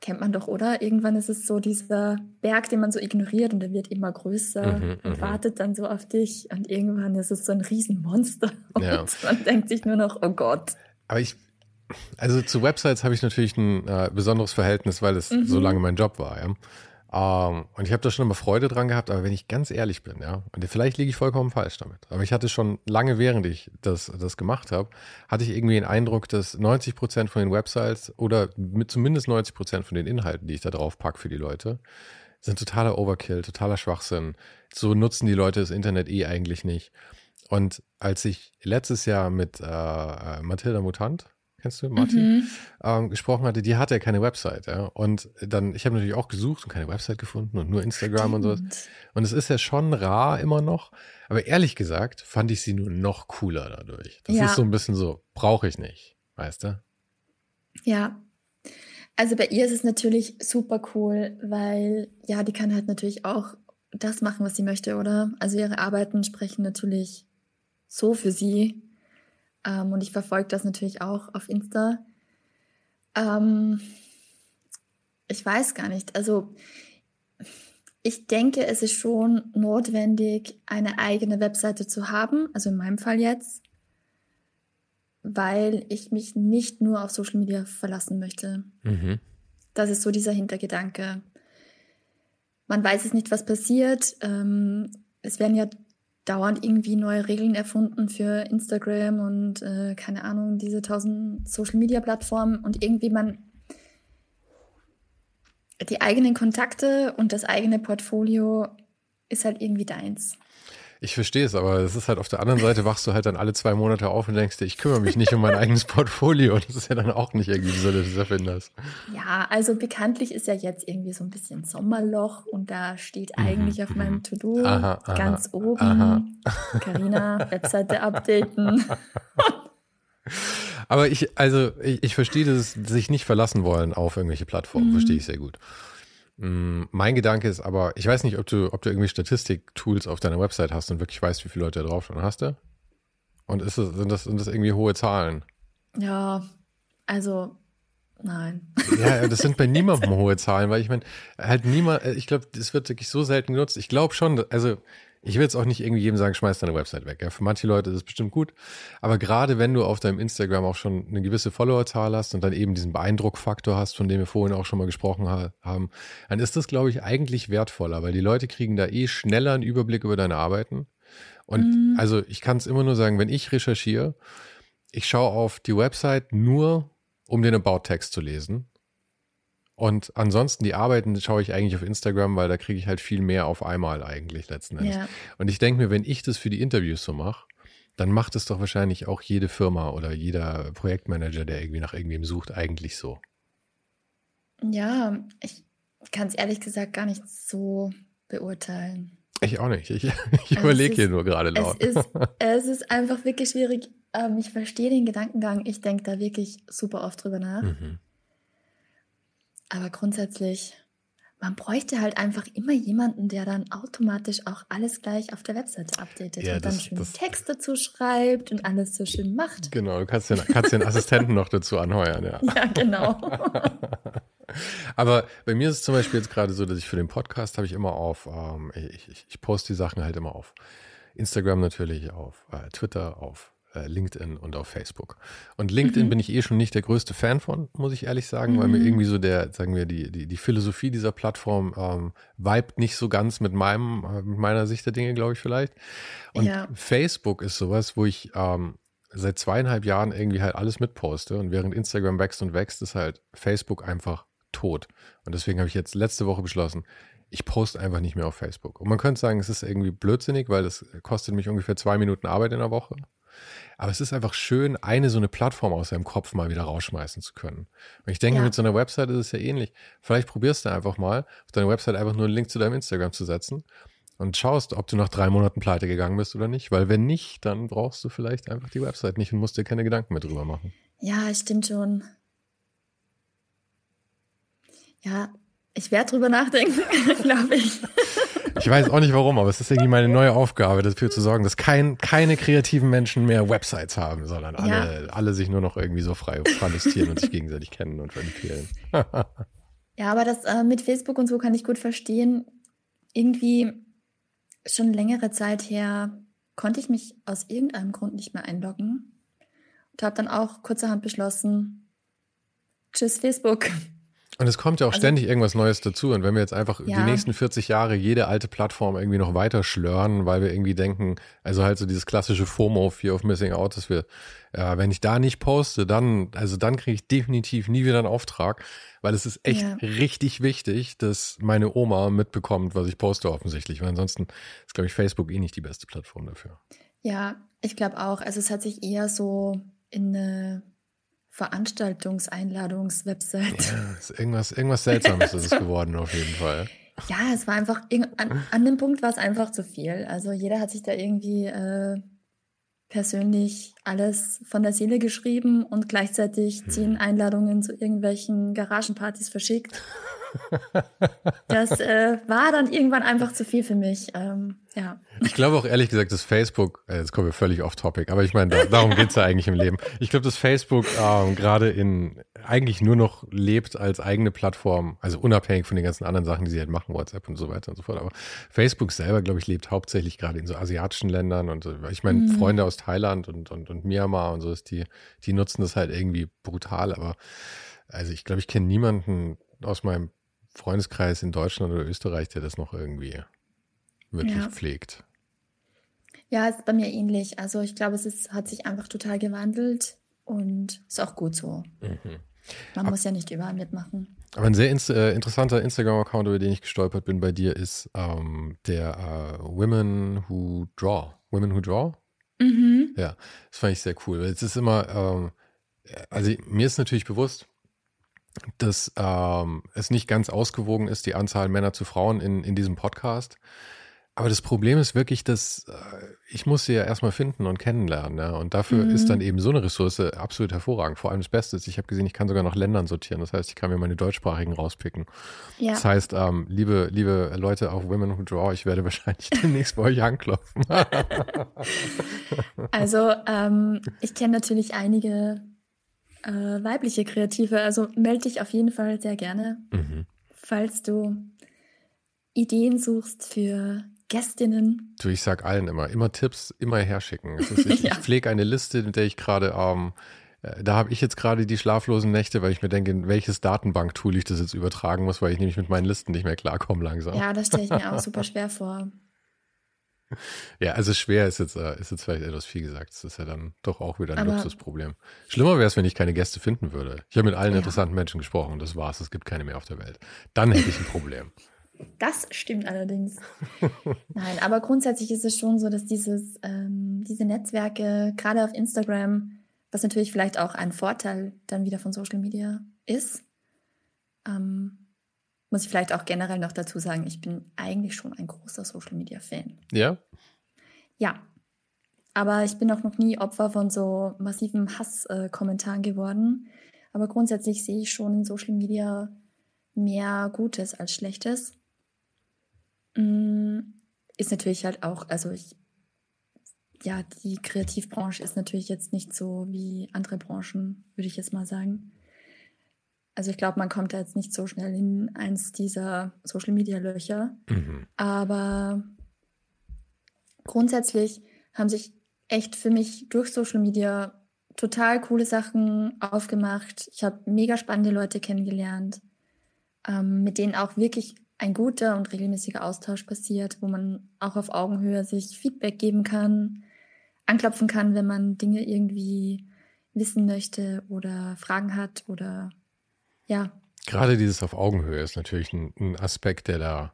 kennt man doch, oder? Irgendwann ist es so dieser Berg, den man so ignoriert und der wird immer größer mhm, und mhm. wartet dann so auf dich und irgendwann ist es so ein Riesenmonster und ja. man denkt sich nur noch, oh Gott. Aber ich, also zu Websites habe ich natürlich ein äh, besonderes Verhältnis, weil es mhm. so lange mein Job war, ja. Ähm, und ich habe da schon immer Freude dran gehabt, aber wenn ich ganz ehrlich bin, ja, und vielleicht liege ich vollkommen falsch damit, aber ich hatte schon lange, während ich das, das gemacht habe, hatte ich irgendwie den Eindruck, dass 90 Prozent von den Websites oder mit zumindest 90 Prozent von den Inhalten, die ich da drauf packe für die Leute, sind totaler Overkill, totaler Schwachsinn. So nutzen die Leute das Internet eh eigentlich nicht. Und als ich letztes Jahr mit äh, äh Mathilda Mutant, kennst du, Martin, mhm. ähm, gesprochen hatte, die hatte ja keine Website. Ja? Und dann, ich habe natürlich auch gesucht und keine Website gefunden und nur Instagram Stimmt. und sowas. Und es ist ja schon rar immer noch. Aber ehrlich gesagt fand ich sie nur noch cooler dadurch. Das ja. ist so ein bisschen so, brauche ich nicht, weißt du? Ja. Also bei ihr ist es natürlich super cool, weil ja, die kann halt natürlich auch das machen, was sie möchte, oder? Also ihre Arbeiten sprechen natürlich so für sie, ähm, und ich verfolge das natürlich auch auf Insta. Ähm, ich weiß gar nicht. Also ich denke, es ist schon notwendig, eine eigene Webseite zu haben, also in meinem Fall jetzt, weil ich mich nicht nur auf Social Media verlassen möchte. Mhm. Das ist so dieser Hintergedanke. Man weiß es nicht, was passiert. Ähm, es werden ja dauernd irgendwie neue Regeln erfunden für Instagram und äh, keine Ahnung, diese tausend Social-Media-Plattformen und irgendwie man die eigenen Kontakte und das eigene Portfolio ist halt irgendwie deins. Ich verstehe es, aber es ist halt auf der anderen Seite, wachst du halt dann alle zwei Monate auf und denkst dir, ich kümmere mich nicht um mein eigenes Portfolio. Das ist ja dann auch nicht irgendwie so des Erfinders. Ja, also bekanntlich ist ja jetzt irgendwie so ein bisschen Sommerloch und da steht mhm, eigentlich auf meinem mhm. To-Do ganz oben, Carina, Webseite updaten. Aber ich, also ich, ich verstehe das sich nicht verlassen wollen auf irgendwelche Plattformen, mhm. verstehe ich sehr gut. Mm, mein Gedanke ist aber, ich weiß nicht, ob du, ob du irgendwie Statistik-Tools auf deiner Website hast und wirklich weißt, wie viele Leute da drauf schon hast du? Und ist das, sind, das, sind das irgendwie hohe Zahlen? Ja, also nein. Ja, das sind bei niemandem hohe Zahlen, weil ich meine, halt niemand, ich glaube, das wird wirklich so selten genutzt. Ich glaube schon, also ich will jetzt auch nicht irgendwie jedem sagen, schmeiß deine Website weg. Ja, für manche Leute ist es bestimmt gut. Aber gerade wenn du auf deinem Instagram auch schon eine gewisse Followerzahl hast und dann eben diesen Beeindruckfaktor hast, von dem wir vorhin auch schon mal gesprochen ha haben, dann ist das, glaube ich, eigentlich wertvoller, weil die Leute kriegen da eh schneller einen Überblick über deine Arbeiten. Und mhm. also ich kann es immer nur sagen, wenn ich recherchiere, ich schaue auf die Website nur, um den About-Text zu lesen Und ansonsten die Arbeiten schaue ich eigentlich auf Instagram, weil da kriege ich halt viel mehr auf einmal eigentlich letzten Endes. Ja. Und ich denke mir, wenn ich das für die Interviews so mache, dann macht es doch wahrscheinlich auch jede Firma oder jeder Projektmanager, der irgendwie nach irgendwem sucht, eigentlich so. Ja, ich kann es ehrlich gesagt gar nicht so beurteilen. Ich auch nicht. Ich, ich überlege hier nur gerade laut. Es ist, es ist einfach wirklich schwierig. Ähm, ich verstehe den Gedankengang. Ich denke da wirklich super oft drüber nach. Mhm. Aber grundsätzlich, man bräuchte halt einfach immer jemanden, der dann automatisch auch alles gleich auf der Webseite updatet ja, und das, dann schön das, Text dazu schreibt und alles so schön macht. Genau, du kannst den, kannst den Assistenten noch dazu anheuern, ja. Ja, genau. Aber bei mir ist es zum Beispiel jetzt gerade so, dass ich für den Podcast habe ich immer auf, ähm, ich, ich, ich, poste die Sachen halt immer auf Instagram natürlich, auf äh, Twitter, auf LinkedIn und auf Facebook. Und LinkedIn mhm. bin ich eh schon nicht der größte Fan von, muss ich ehrlich sagen, mhm. weil mir mhm. irgendwie so der, sagen wir, die, die, die Philosophie dieser Plattform ähm, vibet nicht so ganz mit meinem, äh, mit meiner Sicht der Dinge, glaube ich, vielleicht. Und ja. Facebook ist sowas, wo ich ähm, seit zweieinhalb Jahren irgendwie halt alles mitposte und während Instagram wächst und wächst, ist halt Facebook einfach tot. Und deswegen habe ich jetzt letzte Woche beschlossen, ich poste einfach nicht mehr auf Facebook. Und man könnte sagen, es ist irgendwie blödsinnig, weil das kostet mich ungefähr zwei Minuten Arbeit in der Woche. Aber es ist einfach schön, eine so eine Plattform aus seinem Kopf mal wieder rausschmeißen zu können. Und ich denke, ja. mit so einer Website ist es ja ähnlich. Vielleicht probierst du einfach mal, auf deiner Website einfach nur einen Link zu deinem Instagram zu setzen und schaust, ob du nach drei Monaten pleite gegangen bist oder nicht. Weil wenn nicht, dann brauchst du vielleicht einfach die Website nicht und musst dir keine Gedanken mehr drüber machen. Ja, stimmt schon. Ja, ich werde drüber nachdenken, glaube ich. Ich weiß auch nicht warum, aber es ist irgendwie meine neue Aufgabe, dafür zu sorgen, dass kein, keine kreativen Menschen mehr Websites haben, sondern alle, ja. alle sich nur noch irgendwie so frei verlustieren und sich gegenseitig kennen und empfehlen. ja, aber das äh, mit Facebook und so kann ich gut verstehen. Irgendwie schon längere Zeit her konnte ich mich aus irgendeinem Grund nicht mehr einloggen und habe dann auch kurzerhand beschlossen, tschüss Facebook. Und es kommt ja auch also, ständig irgendwas Neues dazu. Und wenn wir jetzt einfach ja. die nächsten 40 Jahre jede alte Plattform irgendwie noch weiter schlören, weil wir irgendwie denken, also halt so dieses klassische FOMO, Fear of Missing Out, dass wir, ja, wenn ich da nicht poste, dann, also dann kriege ich definitiv nie wieder einen Auftrag, weil es ist echt ja. richtig wichtig, dass meine Oma mitbekommt, was ich poste offensichtlich. Weil ansonsten ist, glaube ich, Facebook eh nicht die beste Plattform dafür. Ja, ich glaube auch. Also es hat sich eher so in eine Veranstaltungseinladungswebsite. Ja, irgendwas, irgendwas Seltsames ist es geworden auf jeden Fall. Ja, es war einfach, an, an dem Punkt war es einfach zu viel. Also jeder hat sich da irgendwie äh, persönlich alles von der Seele geschrieben und gleichzeitig hm. zehn Einladungen zu irgendwelchen Garagenpartys verschickt. das äh, war dann irgendwann einfach zu viel für mich. Ähm, ja. Ich glaube auch ehrlich gesagt, dass Facebook, äh, jetzt kommen wir völlig off topic, aber ich meine, da, darum geht's ja eigentlich im Leben. Ich glaube, dass Facebook ähm, gerade in eigentlich nur noch lebt als eigene Plattform, also unabhängig von den ganzen anderen Sachen, die sie halt machen, WhatsApp und so weiter und so fort. Aber Facebook selber, glaube ich, lebt hauptsächlich gerade in so asiatischen Ländern und ich meine, mhm. Freunde aus Thailand und, und, und Myanmar und so ist die, die nutzen das halt irgendwie brutal, aber also ich glaube, ich kenne niemanden aus meinem Freundeskreis in Deutschland oder Österreich, der das noch irgendwie wirklich ja. pflegt. Ja, ist bei mir ähnlich. Also ich glaube, es ist, hat sich einfach total gewandelt und ist auch gut so. Mhm. Man aber, muss ja nicht überall mitmachen. Aber ein sehr ins, äh, interessanter Instagram-Account, über den ich gestolpert bin bei dir, ist ähm, der äh, Women Who Draw. Women Who Draw? Mhm. Ja, das fand ich sehr cool. Es ist immer, ähm, also mir ist natürlich bewusst, dass ähm, es nicht ganz ausgewogen ist, die Anzahl Männer zu Frauen in, in diesem Podcast. Aber das Problem ist wirklich, dass äh, ich muss sie ja erstmal finden und kennenlernen. Ja? Und dafür mhm. ist dann eben so eine Ressource absolut hervorragend. Vor allem das Beste ist, ich habe gesehen, ich kann sogar nach Ländern sortieren. Das heißt, ich kann mir meine deutschsprachigen rauspicken. Ja. Das heißt, ähm, liebe, liebe Leute auf Women Who Draw, ich werde wahrscheinlich demnächst bei euch anklopfen. also ähm, ich kenne natürlich einige äh, weibliche Kreative. Also melde dich auf jeden Fall sehr gerne, mhm. falls du Ideen suchst für Gästinnen? Du, ich sag allen immer, immer Tipps, immer herschicken. Ist, ich, ja. ich pflege eine Liste, in der ich gerade, ähm, äh, da habe ich jetzt gerade die schlaflosen Nächte, weil ich mir denke, in welches Datenbanktool ich das jetzt übertragen muss, weil ich nämlich mit meinen Listen nicht mehr klarkomme langsam. Ja, das stelle ich mir auch super schwer vor. Ja, also schwer ist jetzt, äh, ist jetzt vielleicht etwas viel gesagt. Das ist ja dann doch auch wieder ein Aber Luxusproblem. Schlimmer wäre es, wenn ich keine Gäste finden würde. Ich habe mit allen ja. interessanten Menschen gesprochen, das war's. Es gibt keine mehr auf der Welt. Dann hätte ich ein Problem. Das stimmt allerdings. Nein, aber grundsätzlich ist es schon so, dass dieses, ähm, diese Netzwerke, gerade auf Instagram, was natürlich vielleicht auch ein Vorteil dann wieder von Social Media ist, ähm, muss ich vielleicht auch generell noch dazu sagen, ich bin eigentlich schon ein großer Social Media Fan. Ja? Ja. Aber ich bin auch noch nie Opfer von so massiven Hasskommentaren geworden. Aber grundsätzlich sehe ich schon in Social Media mehr Gutes als Schlechtes. Mm, ist natürlich halt auch, also ich, ja, die Kreativbranche ist natürlich jetzt nicht so wie andere Branchen, würde ich jetzt mal sagen. Also ich glaube, man kommt da jetzt nicht so schnell in eins dieser Social-Media-Löcher. Mhm. Aber grundsätzlich haben sich echt für mich durch Social Media total coole Sachen aufgemacht. Ich habe mega spannende Leute kennengelernt, ähm, mit denen auch wirklich ein guter und regelmäßiger Austausch passiert, wo man auch auf Augenhöhe sich Feedback geben kann, anklopfen kann, wenn man Dinge irgendwie wissen möchte oder Fragen hat oder ja. Gerade dieses auf Augenhöhe ist natürlich ein, ein Aspekt, der da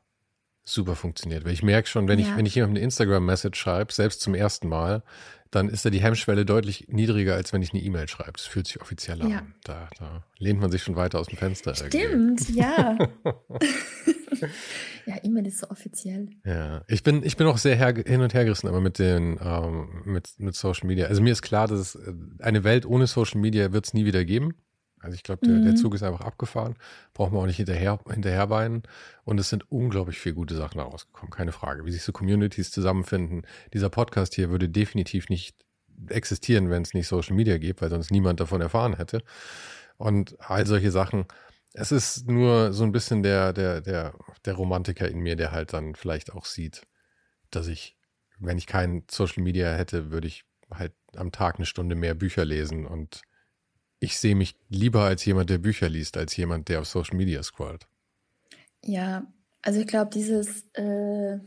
super funktioniert. Weil ich merke schon, wenn ja. ich, wenn ich jemandem eine Instagram-Message schreibe, selbst zum ersten Mal, dann ist da die Hemmschwelle deutlich niedriger, als wenn ich eine E-Mail schreibe. Das fühlt sich offizieller ja. an. Da, da, lehnt man sich schon weiter aus dem Fenster. Stimmt, irgendwie. ja. ja, E-Mail ist so offiziell. Ja, ich bin, ich bin auch sehr her, hin und her gerissen, aber mit den, ähm, mit, mit Social Media. Also mir ist klar, dass es äh, eine Welt ohne Social Media wird es nie wieder geben. Also ich glaube, der, mhm. der, Zug ist einfach abgefahren. Braucht man auch nicht hinterher, hinterherbeinen. Und es sind unglaublich viele gute Sachen daraus gekommen, keine Frage. Wie sich so Communities zusammenfinden. Dieser Podcast hier würde definitiv nicht existieren, wenn es nicht Social Media gibt, weil sonst niemand davon erfahren hätte. Und all solche Sachen. Es ist nur so ein bisschen der, der, der, der Romantiker in mir, der halt dann vielleicht auch sieht, dass ich, wenn ich kein Social Media hätte, würde ich halt am Tag eine Stunde mehr Bücher lesen und ich sehe mich lieber als jemand, der Bücher liest, als jemand, der auf Social Media scrollt. Ja, also ich glaube, dieses äh,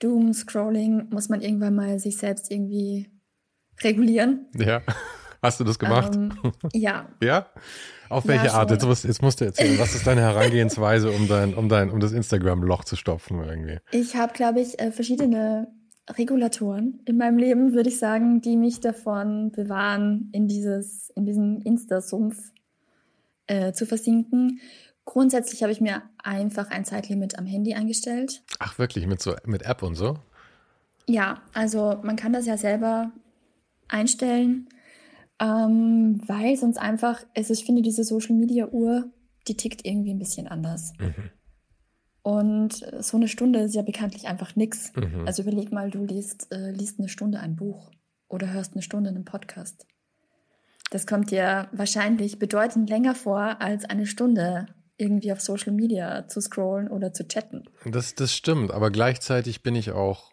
Doom-Scrolling muss man irgendwann mal sich selbst irgendwie regulieren. Ja. Hast du das gemacht? Ähm, ja. ja? Auf welche ja, Art? Jetzt musst, jetzt musst, du erzählen, was ist deine Herangehensweise, um dein, um dein, um das Instagram-Loch zu stopfen irgendwie? Ich habe, glaube ich, äh, verschiedene Regulatoren in meinem Leben, würde ich sagen, die mich davon bewahren, in dieses, in diesen Insta-Sumpf äh, zu versinken. Grundsätzlich habe ich mir einfach ein Zeitlimit am Handy eingestellt. Ach wirklich, mit so mit App und so? Ja, also man kann das ja selber einstellen, ähm, weil sonst einfach, also ich finde, diese Social Media Uhr, die tickt irgendwie ein bisschen anders. Mhm. Und so eine Stunde ist ja bekanntlich einfach nichts. Mhm. Also überleg mal, du liest, äh, liest eine Stunde ein Buch oder hörst eine Stunde einen Podcast. Das kommt dir wahrscheinlich bedeutend länger vor, als eine Stunde irgendwie auf Social Media zu scrollen oder zu chatten. Das, das stimmt, aber gleichzeitig bin ich auch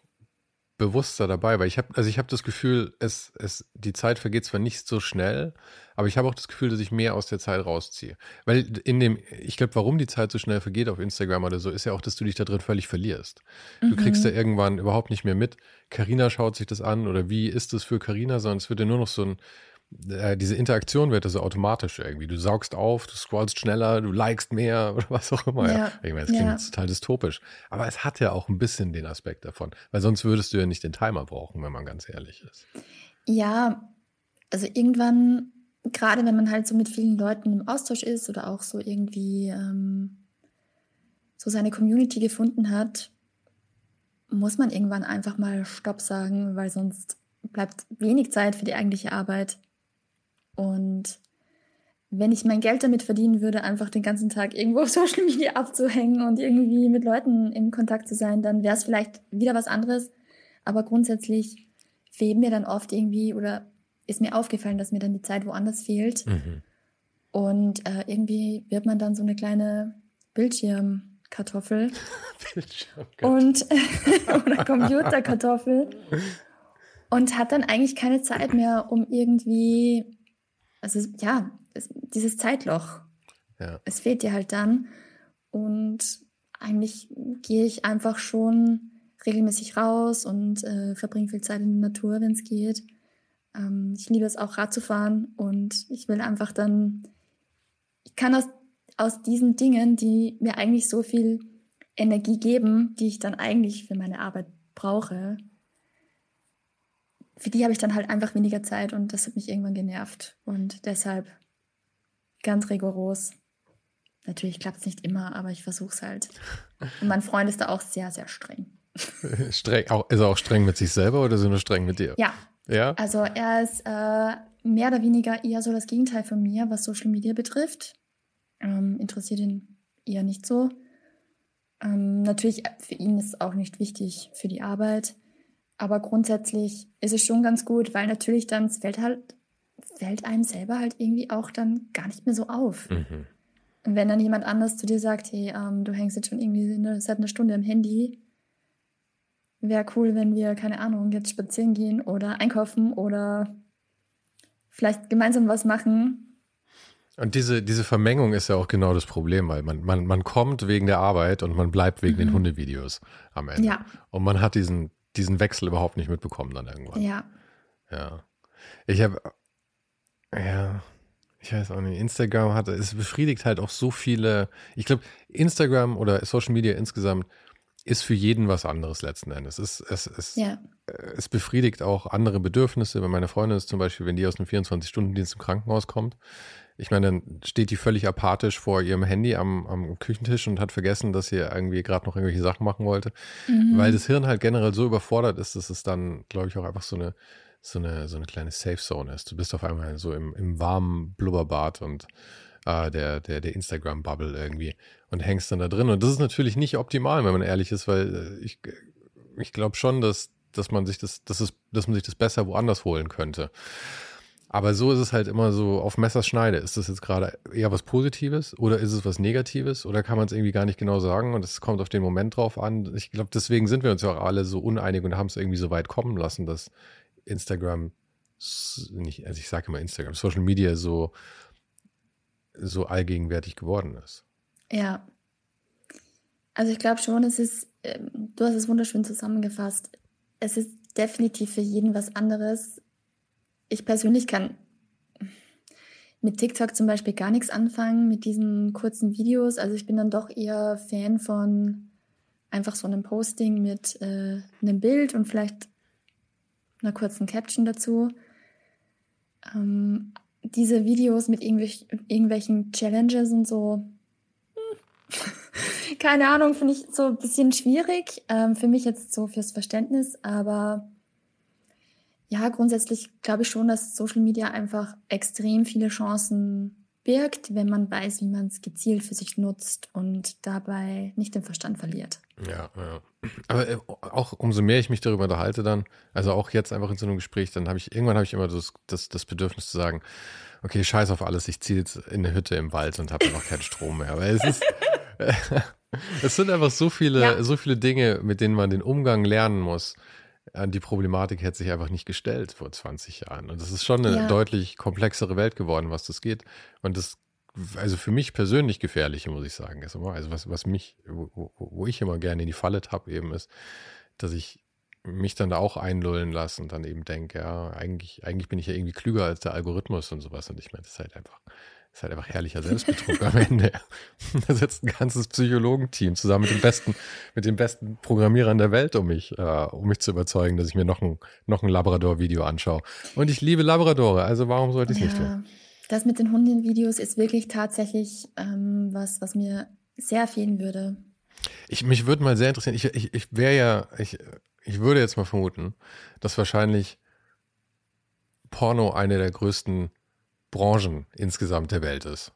bewusster dabei, weil ich habe, also ich habe das Gefühl, es, es, die Zeit vergeht zwar nicht so schnell, aber ich habe auch das Gefühl, dass ich mehr aus der Zeit rausziehe. Weil in dem, ich glaube, warum die Zeit so schnell vergeht auf Instagram oder so, ist ja auch, dass du dich da drin völlig verlierst. Du mhm. kriegst da irgendwann überhaupt nicht mehr mit. Carina schaut sich das an oder wie ist es für Carina, sondern es wird ja nur noch so ein, äh, diese Interaktion wird so automatisch irgendwie. Du saugst auf, du scrollst schneller, du likest mehr oder was auch immer. Ja. Ich meine, das klingt ja. total dystopisch. Aber es hat ja auch ein bisschen den Aspekt davon. Weil sonst würdest du ja nicht den Timer brauchen, wenn man ganz ehrlich ist. Ja, also irgendwann, gerade wenn man halt so mit vielen Leuten im Austausch ist oder auch so irgendwie ähm, so seine Community gefunden hat, muss man irgendwann einfach mal Stopp sagen, weil sonst bleibt wenig Zeit für die eigentliche Arbeit. Und wenn ich mein Geld damit verdienen würde, einfach den ganzen Tag irgendwo auf Social Media abzuhängen und irgendwie mit Leuten in Kontakt zu sein, dann wäre es vielleicht wieder was anderes. Aber grundsätzlich fehlt mir dann oft irgendwie oder ist mir aufgefallen, dass mir dann die Zeit woanders fehlt. Mhm. Und äh, irgendwie wird man dann so eine kleine Bildschirmkartoffel. Bildschirmkartoffel. Und oder Computerkartoffel. Und hat dann eigentlich keine Zeit mehr, um irgendwie also ja, es, dieses Zeitloch. Ja. Es fehlt dir halt dann. Und eigentlich gehe ich einfach schon regelmäßig raus und äh, verbringe viel Zeit in der Natur, wenn es geht. Ähm, ich liebe es auch Rad zu fahren und ich will einfach dann, ich kann aus, aus diesen Dingen, die mir eigentlich so viel Energie geben, die ich dann eigentlich für meine Arbeit brauche, für die habe ich dann halt einfach weniger Zeit und das hat mich irgendwann genervt. Und deshalb ganz rigoros. Natürlich klappt es nicht immer, aber ich versuche es halt. Und mein Freund ist da auch sehr, sehr streng. streng auch, ist er auch streng mit sich selber oder so nur streng mit dir? Ja. Ja. Also er ist äh, mehr oder weniger eher so das Gegenteil von mir, was Social Media betrifft. Ähm, interessiert ihn eher nicht so. Ähm, natürlich, äh, für ihn ist es auch nicht wichtig für die Arbeit. Aber grundsätzlich ist es schon ganz gut, weil natürlich dann fällt halt, fällt einem selber halt irgendwie auch dann gar nicht mehr so auf. Mhm. Und wenn dann jemand anders zu dir sagt, hey, ähm, du hängst jetzt schon irgendwie eine, seit einer Stunde am Handy, wäre cool, wenn wir, keine Ahnung, jetzt spazieren gehen oder einkaufen oder vielleicht gemeinsam was machen. Und diese, diese Vermengung ist ja auch genau das Problem, weil man, man, man kommt wegen der Arbeit und man bleibt wegen mhm. den Hundevideos am Ende. Ja. Und man hat diesen, diesen Wechsel überhaupt nicht mitbekommen dann irgendwann. Ja. Ja. Ich habe, ja, ich weiß auch nicht, Instagram hat, es befriedigt halt auch so viele, ich glaube, Instagram oder Social Media insgesamt ist für jeden was anderes letzten Endes. Es, es, es, ja. es befriedigt auch andere Bedürfnisse. Wenn meine Freundin ist zum Beispiel, wenn die aus einem 24-Stunden-Dienst im Krankenhaus kommt, ich meine, dann steht die völlig apathisch vor ihrem Handy am, am Küchentisch und hat vergessen, dass sie irgendwie gerade noch irgendwelche Sachen machen wollte. Mhm. Weil das Hirn halt generell so überfordert ist, dass es dann, glaube ich, auch einfach so eine, so eine, so eine kleine Safe Zone ist. Du bist auf einmal so im, im warmen Blubberbad und äh, der, der, der Instagram-Bubble irgendwie und hängst dann da drin. Und das ist natürlich nicht optimal, wenn man ehrlich ist, weil äh, ich, ich glaube schon, dass, dass man sich das, dass es, dass man sich das besser woanders holen könnte. Aber so ist es halt immer so auf Messerschneide. Ist das jetzt gerade eher was Positives oder ist es was Negatives oder kann man es irgendwie gar nicht genau sagen und es kommt auf den Moment drauf an. Ich glaube, deswegen sind wir uns ja auch alle so uneinig und haben es irgendwie so weit kommen lassen, dass Instagram, nicht, also ich sage immer Instagram, Social Media so, so allgegenwärtig geworden ist. Ja. Also ich glaube schon, es ist, ähm, du hast es wunderschön zusammengefasst. Es ist definitiv für jeden was anderes ich persönlich kann mit TikTok zum Beispiel gar nichts anfangen, mit diesen kurzen Videos. Also ich bin dann doch eher Fan von einfach so einem Posting mit äh, einem Bild und vielleicht einer kurzen Caption dazu. Ähm, diese Videos mit irgendwelch, irgendwelchen Challenges und so, hm, keine Ahnung, finde ich so ein bisschen schwierig. Ähm, für mich jetzt so fürs Verständnis, aber ja, grundsätzlich glaube ich schon, dass Social Media einfach extrem viele Chancen birgt, wenn man weiß, wie man es gezielt für sich nutzt und dabei nicht den Verstand verliert. Ja, ja. Aber äh, auch umso mehr ich mich darüber unterhalte dann, also auch jetzt einfach in so einem Gespräch, dann habe ich, irgendwann habe ich immer das, das, das Bedürfnis zu sagen, okay, scheiß auf alles, ich ziehe jetzt in eine Hütte im Wald und habe einfach keinen Strom mehr. Weil es ist, es sind einfach so viele, ja. so viele Dinge, mit denen man den Umgang lernen muss an die Problematik hätte sich einfach nicht gestellt vor 20 Jahren. Und das ist schon eine ja. deutlich komplexere Welt geworden, was das geht. Und das, also für mich persönlich gefährliche, muss ich sagen, ist immer, also was, was mich, wo, wo ich immer gerne in die Falle tappe eben ist, dass ich mich dann da auch einlullen lasse und dann eben denke, ja, eigentlich, eigentlich bin ich ja irgendwie klüger als der Algorithmus und sowas. Und ich meine, das ist halt einfach ist halt einfach herrlicher Selbstbetrug am Ende. Da sitzt ein ganzes Psychologenteam zusammen mit den besten, mit den besten Programmierern der Welt, um mich, äh, um mich zu überzeugen, dass ich mir noch ein, noch ein Labrador-Video anschaue. Und ich liebe Labradore, also warum sollte ich es ja, nicht tun? Das mit den Hundenvideos ist wirklich tatsächlich ähm, was, was mir sehr fehlen würde. Ich, mich würde mal sehr interessieren, ich, ich, ich wäre ja, ich, ich würde jetzt mal vermuten, dass wahrscheinlich Porno eine der größten Branchen insgesamt der Welt ist.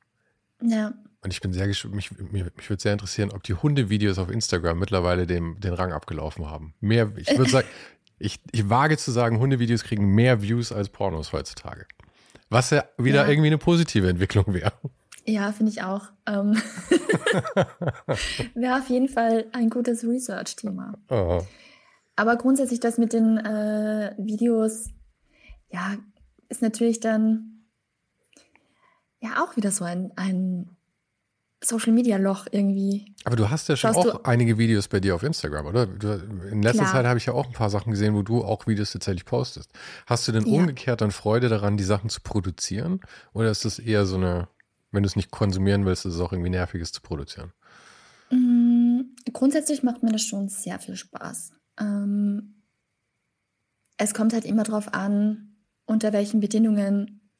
Ja. Und ich bin sehr mich, mich, mich würde sehr interessieren, ob die Hundevideos auf Instagram mittlerweile dem, den Rang abgelaufen haben. Mehr, ich würde sagen, ich, ich wage zu sagen, Hundevideos kriegen mehr Views als Pornos heutzutage. Was ja wieder ja. irgendwie eine positive Entwicklung wäre. Ja, finde ich auch. Ähm wäre auf jeden Fall ein gutes Research-Thema. Oh. Aber grundsätzlich das mit den äh, Videos, ja, ist natürlich dann ja auch wieder so ein, ein Social Media Loch irgendwie. Aber du hast ja schon Schaust auch einige Videos bei dir auf Instagram, oder? Du, in letzter Klar. Zeit habe ich ja auch ein paar Sachen gesehen, wo du auch Videos tatsächlich postest. Hast du denn Ja. umgekehrt dann Freude daran, die Sachen zu produzieren? Oder ist das eher so eine, wenn du es nicht konsumieren willst, ist es auch irgendwie nervig, es zu produzieren? Mm, Grundsätzlich macht mir das schon sehr viel Spaß. Ähm, es kommt halt immer darauf an, unter welchen Bedingungen.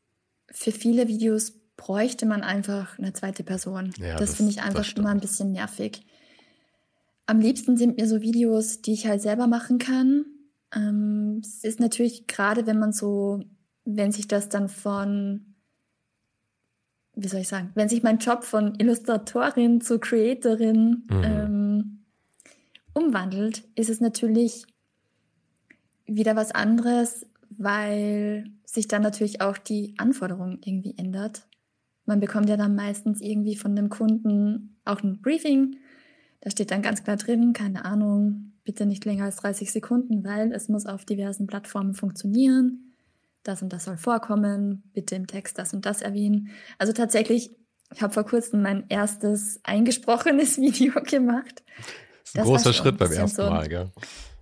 Für viele Videos bräuchte man einfach eine zweite Person. Ja, das das- finde ich einfach immer ein bisschen nervig. Am liebsten sind mir so Videos, die ich halt selber machen kann. Ähm, es ist natürlich gerade, wenn man so, wenn sich das dann von, wie soll ich sagen, wenn sich mein Job von Illustratorin zu Creatorin Mhm. ähm, umwandelt, ist es natürlich wieder was anderes, weil sich dann natürlich auch die Anforderung irgendwie ändert. Man bekommt ja dann meistens irgendwie von dem Kunden auch ein Briefing. Da steht dann ganz klar drin, keine Ahnung, bitte nicht länger als 30 Sekunden, weil es muss auf diversen Plattformen funktionieren. Das und das soll vorkommen, bitte im Text das und das erwähnen. Also tatsächlich, ich habe vor kurzem mein erstes eingesprochenes Video gemacht. Das ist ein Das großer Schritt beim ersten so- Mal, gell?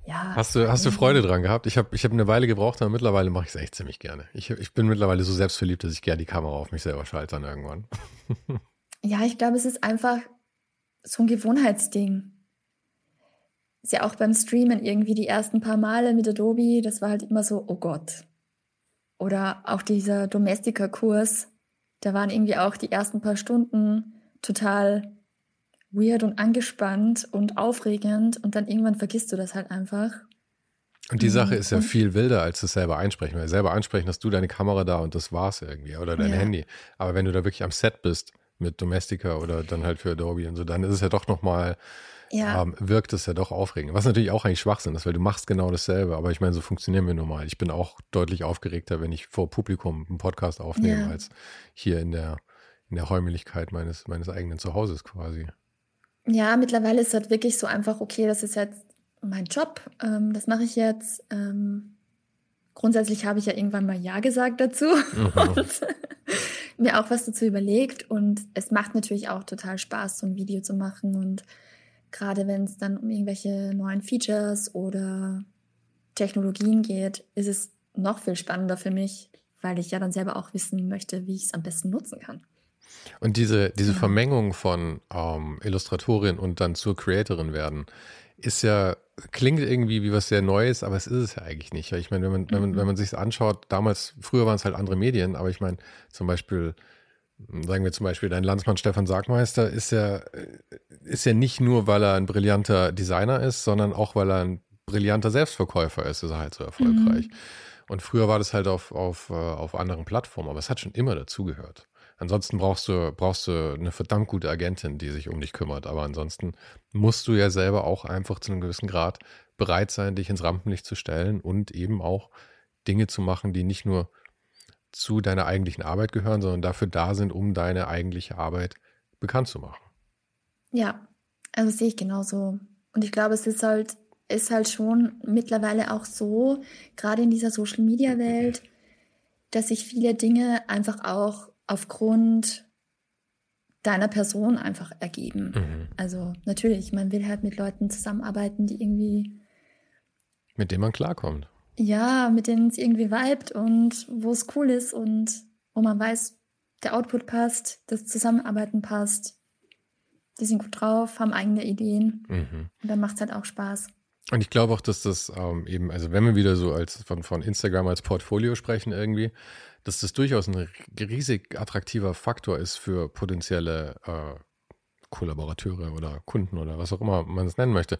Ja, Hast du, hast du Freude dran gehabt? Ich habe ich hab eine Weile gebraucht, aber mittlerweile mache ich es echt ziemlich gerne. Ich, ich bin mittlerweile so selbstverliebt, dass ich gerne die Kamera auf mich selber schalte dann irgendwann. Ja, ich glaube, es ist einfach so ein Gewohnheitsding. Ist ja auch beim Streamen irgendwie die ersten paar Male mit Adobe, das war halt immer so, oh Gott. Oder auch dieser Domestika-Kurs, da waren irgendwie auch die ersten paar Stunden total weird und angespannt und aufregend und dann irgendwann vergisst du das halt einfach. Und die Mhm. Sache ist ja viel wilder, als das selber einsprechen. Weil selber einsprechen hast du deine Kamera da und das war's irgendwie. Oder dein Ja. Handy. Aber wenn du da wirklich am Set bist mit Domestika oder dann halt für Adobe und so, dann ist es ja doch nochmal, Ja, ähm, wirkt es ja doch aufregend. Was natürlich auch eigentlich Schwachsinn ist, weil du machst genau dasselbe. Aber ich meine, so funktionieren wir nun mal. Ich bin auch deutlich aufgeregter, wenn ich vor Publikum einen Podcast aufnehme, Ja. als hier in der, in der Räumlichkeit meines, meines eigenen Zuhauses quasi. Ja, mittlerweile ist halt wirklich so einfach, okay, das ist jetzt mein Job, ähm, das mache ich jetzt. Ähm, grundsätzlich habe ich ja irgendwann mal Ja gesagt dazu Mhm. und mir auch was dazu überlegt. Und es macht natürlich auch total Spaß, so ein Video zu machen. Und gerade wenn es dann um irgendwelche neuen Features oder Technologien geht, ist es noch viel spannender für mich, weil ich ja dann selber auch wissen möchte, wie ich es am besten nutzen kann. Und diese, diese Ja. Vermengung von ähm, Illustratorin und dann zur Creatorin werden, ist ja, klingt irgendwie wie was sehr Neues, aber es ist es ja eigentlich nicht. Ich meine, wenn man, wenn man, Mhm. wenn man sich anschaut, damals, früher waren es halt andere Medien, aber ich meine, zum Beispiel, sagen wir zum Beispiel, dein Landsmann Stefan Sargmeister ist ja, äh, ist ja nicht nur, weil er ein brillanter Designer ist, sondern auch, weil er ein brillanter Selbstverkäufer ist, ist er halt so erfolgreich. Mhm. Und früher war das halt auf, auf, äh, auf anderen Plattformen, aber es hat schon immer dazugehört. Ansonsten brauchst du, brauchst du eine verdammt gute Agentin, die sich um dich kümmert. Aber ansonsten musst du ja selber auch einfach zu einem gewissen Grad bereit sein, dich ins Rampenlicht zu stellen und eben auch Dinge zu machen, die nicht nur zu deiner eigentlichen Arbeit gehören, sondern dafür da sind, um deine eigentliche Arbeit bekannt zu machen. Ja, also sehe ich genauso. Und ich glaube, es ist halt, ist halt schon mittlerweile auch so, gerade in dieser Social Media Welt, dass sich viele Dinge einfach auch aufgrund deiner Person einfach ergeben. Mhm. Also natürlich, man will halt mit Leuten zusammenarbeiten, die irgendwie, Mit dem man klarkommt. ja, mit denen es irgendwie vibet und wo es cool ist und wo man weiß, der Output passt, das Zusammenarbeiten passt. Die sind gut drauf, haben eigene Ideen. Mhm. Und dann macht es halt auch Spaß. Und ich glaube auch, dass das ähm, eben, also wenn wir wieder so als von, von Instagram als Portfolio sprechen irgendwie, dass das durchaus ein riesig attraktiver Faktor ist für potenzielle äh, Kollaborateure oder Kunden oder was auch immer man es nennen möchte,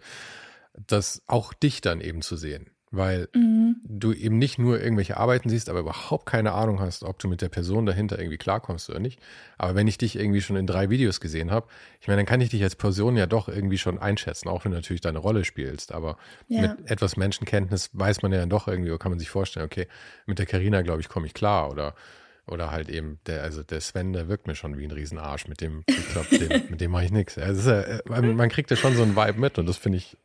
das auch dich dann eben zu sehen. Weil Mhm. du eben nicht nur irgendwelche Arbeiten siehst, aber überhaupt keine Ahnung hast, ob du mit der Person dahinter irgendwie klarkommst oder nicht. Aber wenn ich dich irgendwie schon in drei Videos gesehen habe, ich meine, dann kann ich dich als Person ja doch irgendwie schon einschätzen, auch wenn du natürlich deine Rolle spielst. Aber Ja. mit etwas Menschenkenntnis weiß man ja dann doch irgendwie, oder kann man sich vorstellen, okay, mit der Karina glaube ich, komme ich klar. Oder, oder halt eben, der, also der Sven, der wirkt mir schon wie ein Riesenarsch, mit dem, ich glaube, mit dem mache ich nichts. Also ja, äh, man, man kriegt ja schon so einen Vibe mit und das finde ich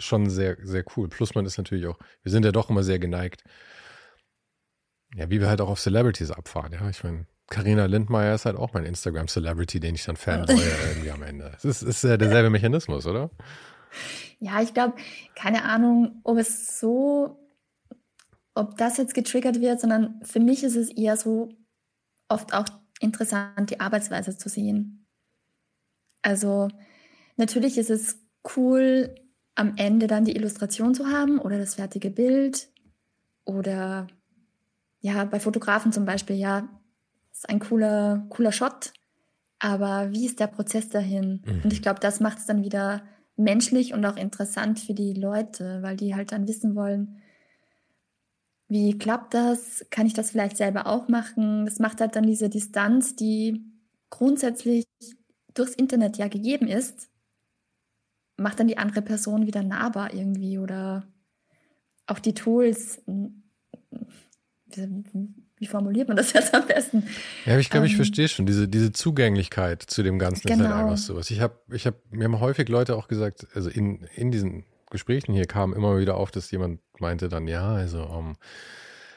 schon sehr, sehr cool. Plus man ist natürlich auch, wir sind ja doch immer sehr geneigt, ja, wie wir halt auch auf Celebrities abfahren, ja. Ich meine, Carina Lindmeier ist halt auch mein Instagram-Celebrity, den ich dann fanboye irgendwie am Ende. Es ist, ist ja derselbe Mechanismus, oder? Ja, ich glaube, keine Ahnung, ob es so, ob das jetzt getriggert wird, sondern für mich ist es eher so oft auch interessant, die Arbeitsweise zu sehen. Also natürlich ist es cool, am Ende dann die Illustration zu haben oder das fertige Bild oder ja, bei Fotografen zum Beispiel, ja, ist ein cooler, cooler Shot, aber wie ist der Prozess dahin? Mhm. Und ich glaube, das macht es dann wieder menschlich und auch interessant für die Leute, weil die halt dann wissen wollen, wie klappt das? Kann ich das vielleicht selber auch machen? Das macht halt dann diese Distanz, die grundsätzlich durchs Internet ja gegeben ist, macht dann die andere Person wieder nahbar irgendwie oder auch die Tools wie formuliert man das jetzt am besten? Ja, ich glaube, ich ähm, verstehe schon. Diese, diese Zugänglichkeit zu dem Ganzen genau. ist halt genau. einfach sowas. Ich habe, ich habe, mir haben häufig Leute auch gesagt, also in, in diesen Gesprächen hier kam immer wieder auf, dass jemand meinte dann, ja, also um,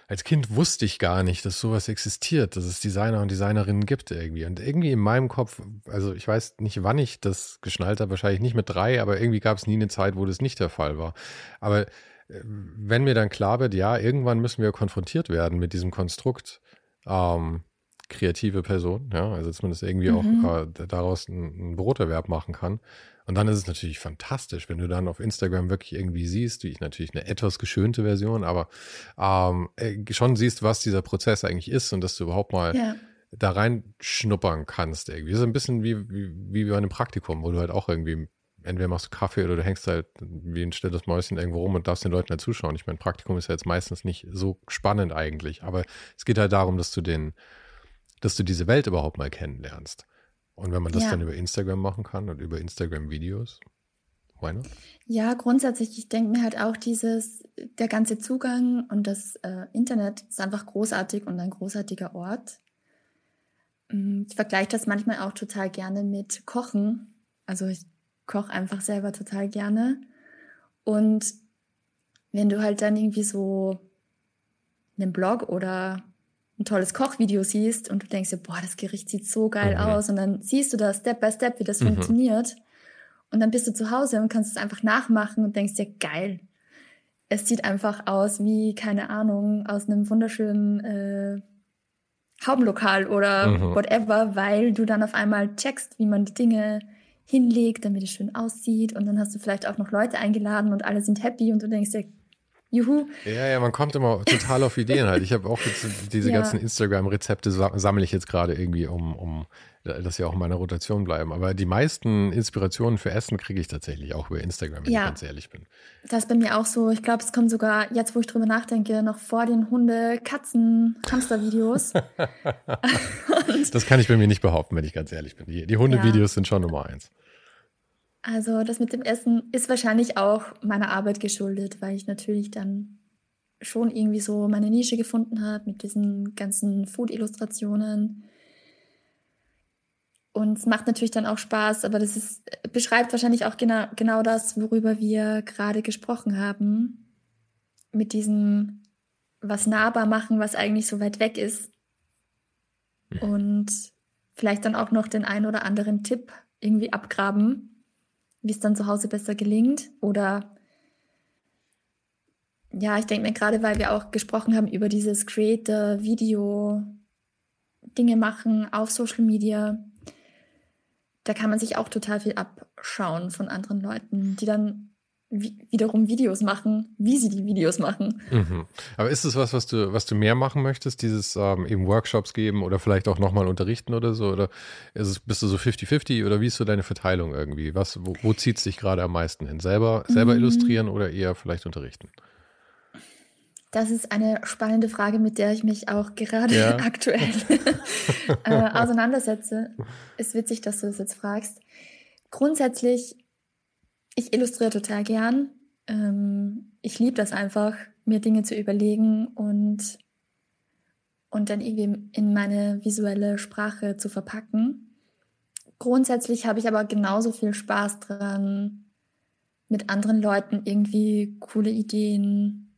als Kind wusste ich gar nicht, dass sowas existiert, dass es Designer und Designerinnen gibt irgendwie. Und irgendwie in meinem Kopf, also ich weiß nicht, wann ich das geschnallt habe, wahrscheinlich nicht mit drei, aber irgendwie gab es nie eine Zeit, wo das nicht der Fall war. Aber wenn mir dann klar wird, ja, irgendwann müssen wir konfrontiert werden mit diesem Konstrukt ähm, kreative Person, ja, also zumindest irgendwie mhm. auch äh, daraus einen Broterwerb machen kann. Und dann ist es natürlich fantastisch, wenn du dann auf Instagram wirklich irgendwie siehst, wie ich natürlich eine etwas geschönte Version, aber ähm, äh, schon siehst, was dieser Prozess eigentlich ist und dass du überhaupt mal ja. da reinschnuppern kannst irgendwie. Das ist ein bisschen wie, wie, wie bei einem Praktikum, wo du halt auch irgendwie entweder machst du Kaffee oder du hängst halt wie ein stilles Mäuschen irgendwo rum und darfst den Leuten halt zuschauen. Ich meine, Praktikum ist ja jetzt meistens nicht so spannend eigentlich, aber es geht halt darum, dass du den, dass du diese Welt überhaupt mal kennenlernst. Und wenn man das ja. dann über Instagram machen kann und über Instagram-Videos, why not? Ja, grundsätzlich, ich denke mir halt auch dieses, der ganze Zugang und das äh, Internet ist einfach großartig und ein großartiger Ort. Mm, ich vergleiche das manchmal auch total gerne mit Kochen. Also ich koche einfach selber total gerne. Und wenn du halt dann irgendwie so einen Blog oder ein tolles Kochvideo siehst und du denkst dir, boah, das Gericht sieht so geil mhm. aus und dann siehst du da Step by Step, wie das mhm. funktioniert und dann bist du zu Hause und kannst es einfach nachmachen und denkst dir, geil. Es sieht einfach aus wie, keine Ahnung, aus einem wunderschönen äh, Haubenlokal oder mhm. whatever, weil du dann auf einmal checkst, wie man die Dinge hinlegt, damit es schön aussieht. Und dann hast du vielleicht auch noch Leute eingeladen und alle sind happy und du denkst dir, juhu. Ja, ja, man kommt immer total auf Ideen halt. Ich habe auch diese ja. ganzen Instagram-Rezepte sammle ich jetzt gerade irgendwie, um, um dass sie auch in meiner Rotation bleiben. Aber die meisten Inspirationen für Essen kriege ich tatsächlich auch über Instagram, wenn ja. ich ganz ehrlich bin. Das ist bei mir auch so. Ich glaube, es kommt sogar, jetzt wo ich drüber nachdenke, noch vor den Hunde-, Katzen-, Hamster-Videos. das kann ich bei mir nicht behaupten, wenn ich ganz ehrlich bin. Die, die Hunde-Videos ja. sind schon Nummer eins. Also das mit dem Essen ist wahrscheinlich auch meiner Arbeit geschuldet, weil ich natürlich dann schon irgendwie so meine Nische gefunden habe mit diesen ganzen Food-Illustrationen und es macht natürlich dann auch Spaß, aber das ist, beschreibt wahrscheinlich auch genau, genau das, worüber wir gerade gesprochen haben. Mit diesem, was nahbar machen, was eigentlich so weit weg ist. Und vielleicht dann auch noch den einen oder anderen Tipp irgendwie abgraben, wie es dann zu Hause besser gelingt. Oder ja, ich denke mir gerade, weil wir auch gesprochen haben über dieses Creator, Video, Dinge machen auf Social Media da kann man sich auch total viel abschauen von anderen Leuten, die dann wiederum Videos machen, wie sie die Videos machen. Mhm. Aber ist es was, was du, was du mehr machen möchtest, dieses ähm, eben Workshops geben oder vielleicht auch nochmal unterrichten oder so? Oder ist es, bist du so 50-50 oder wie ist so deine Verteilung irgendwie? Was, wo, wo zieht es dich gerade am meisten hin? Selber, selber mhm. illustrieren oder eher vielleicht unterrichten? Das ist eine spannende Frage, mit der ich mich auch gerade ja. aktuell äh, auseinandersetze. Ist witzig, dass du das jetzt fragst. Grundsätzlich, ich illustriere total gern. Ähm, ich liebe das einfach, mir Dinge zu überlegen und, und dann irgendwie in meine visuelle Sprache zu verpacken. Grundsätzlich habe ich aber genauso viel Spaß dran, mit anderen Leuten irgendwie coole Ideen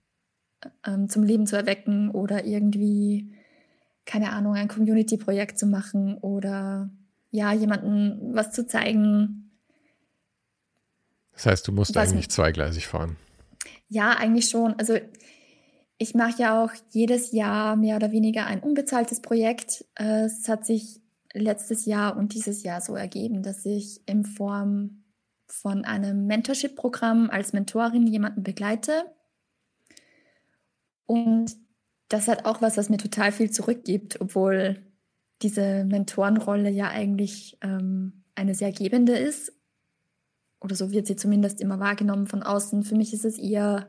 ähm, zum Leben zu erwecken oder irgendwie keine Ahnung, ein Community-Projekt zu machen oder ja, jemandem was zu zeigen. Das heißt, du musst eigentlich zweigleisig fahren. Ja, eigentlich schon. Also ich mache ja auch jedes Jahr mehr oder weniger ein unbezahltes Projekt. Es hat sich letztes Jahr und dieses Jahr so ergeben, dass ich in Form von einem Mentorship-Programm als Mentorin jemanden begleite. Und das hat auch was, was mir total viel zurückgibt, obwohl diese Mentorenrolle ja eigentlich ähm, eine sehr gebende ist. Oder so wird sie zumindest immer wahrgenommen von außen. Für mich ist es eher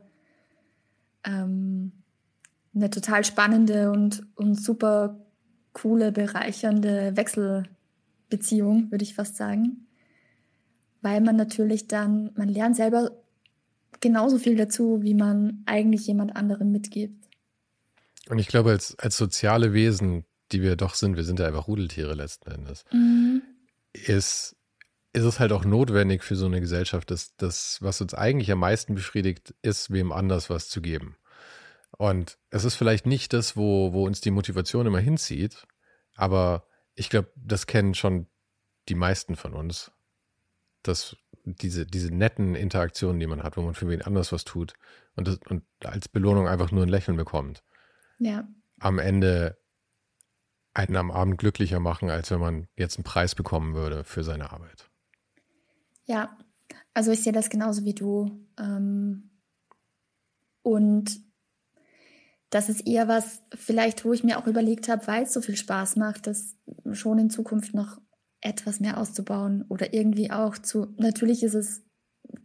ähm, eine total spannende und, und super coole, bereichernde Wechselbeziehung, würde ich fast sagen. Weil man natürlich dann, man lernt selber genauso viel dazu, wie man eigentlich jemand anderem mitgibt. Und ich glaube, als, als soziale Wesen, die wir doch sind, wir sind ja einfach Rudeltiere letzten Endes, mhm. ist, ist es halt auch notwendig für so eine Gesellschaft, dass das, was uns eigentlich am meisten befriedigt, ist, wem anders was zu geben. Und es ist vielleicht nicht das, wo, wo uns die Motivation immer hinzieht, aber ich glaube, das kennen schon die meisten von uns. Dass diese, diese netten Interaktionen, die man hat, wo man für wen anders was tut und, das, und als Belohnung einfach nur ein Lächeln bekommt ja. am Ende einen am Abend glücklicher machen, als wenn man jetzt einen Preis bekommen würde für seine Arbeit. Ja, also ich sehe das genauso wie du. Ähm, und das ist eher was, vielleicht, wo ich mir auch überlegt habe, weil es so viel Spaß macht, das schon in Zukunft noch etwas mehr auszubauen oder irgendwie auch zu, natürlich ist es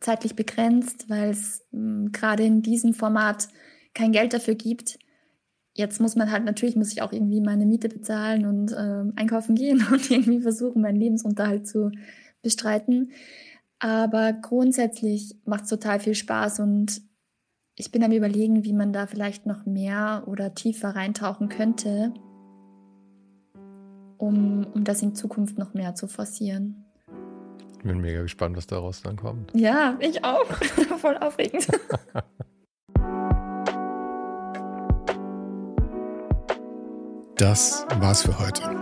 zeitlich begrenzt, weil es hm, gerade in diesem Format kein Geld dafür gibt jetzt muss man halt, natürlich muss ich auch irgendwie meine Miete bezahlen und ähm, einkaufen gehen und irgendwie versuchen, meinen Lebensunterhalt zu bestreiten. Aber grundsätzlich macht es total viel Spaß und ich bin am überlegen, wie man da vielleicht noch mehr oder tiefer reintauchen könnte, um, um das in Zukunft noch mehr zu forcieren. Ich bin mega gespannt, was daraus dann kommt. Ja, ich auch. Voll aufregend. Das war's für heute.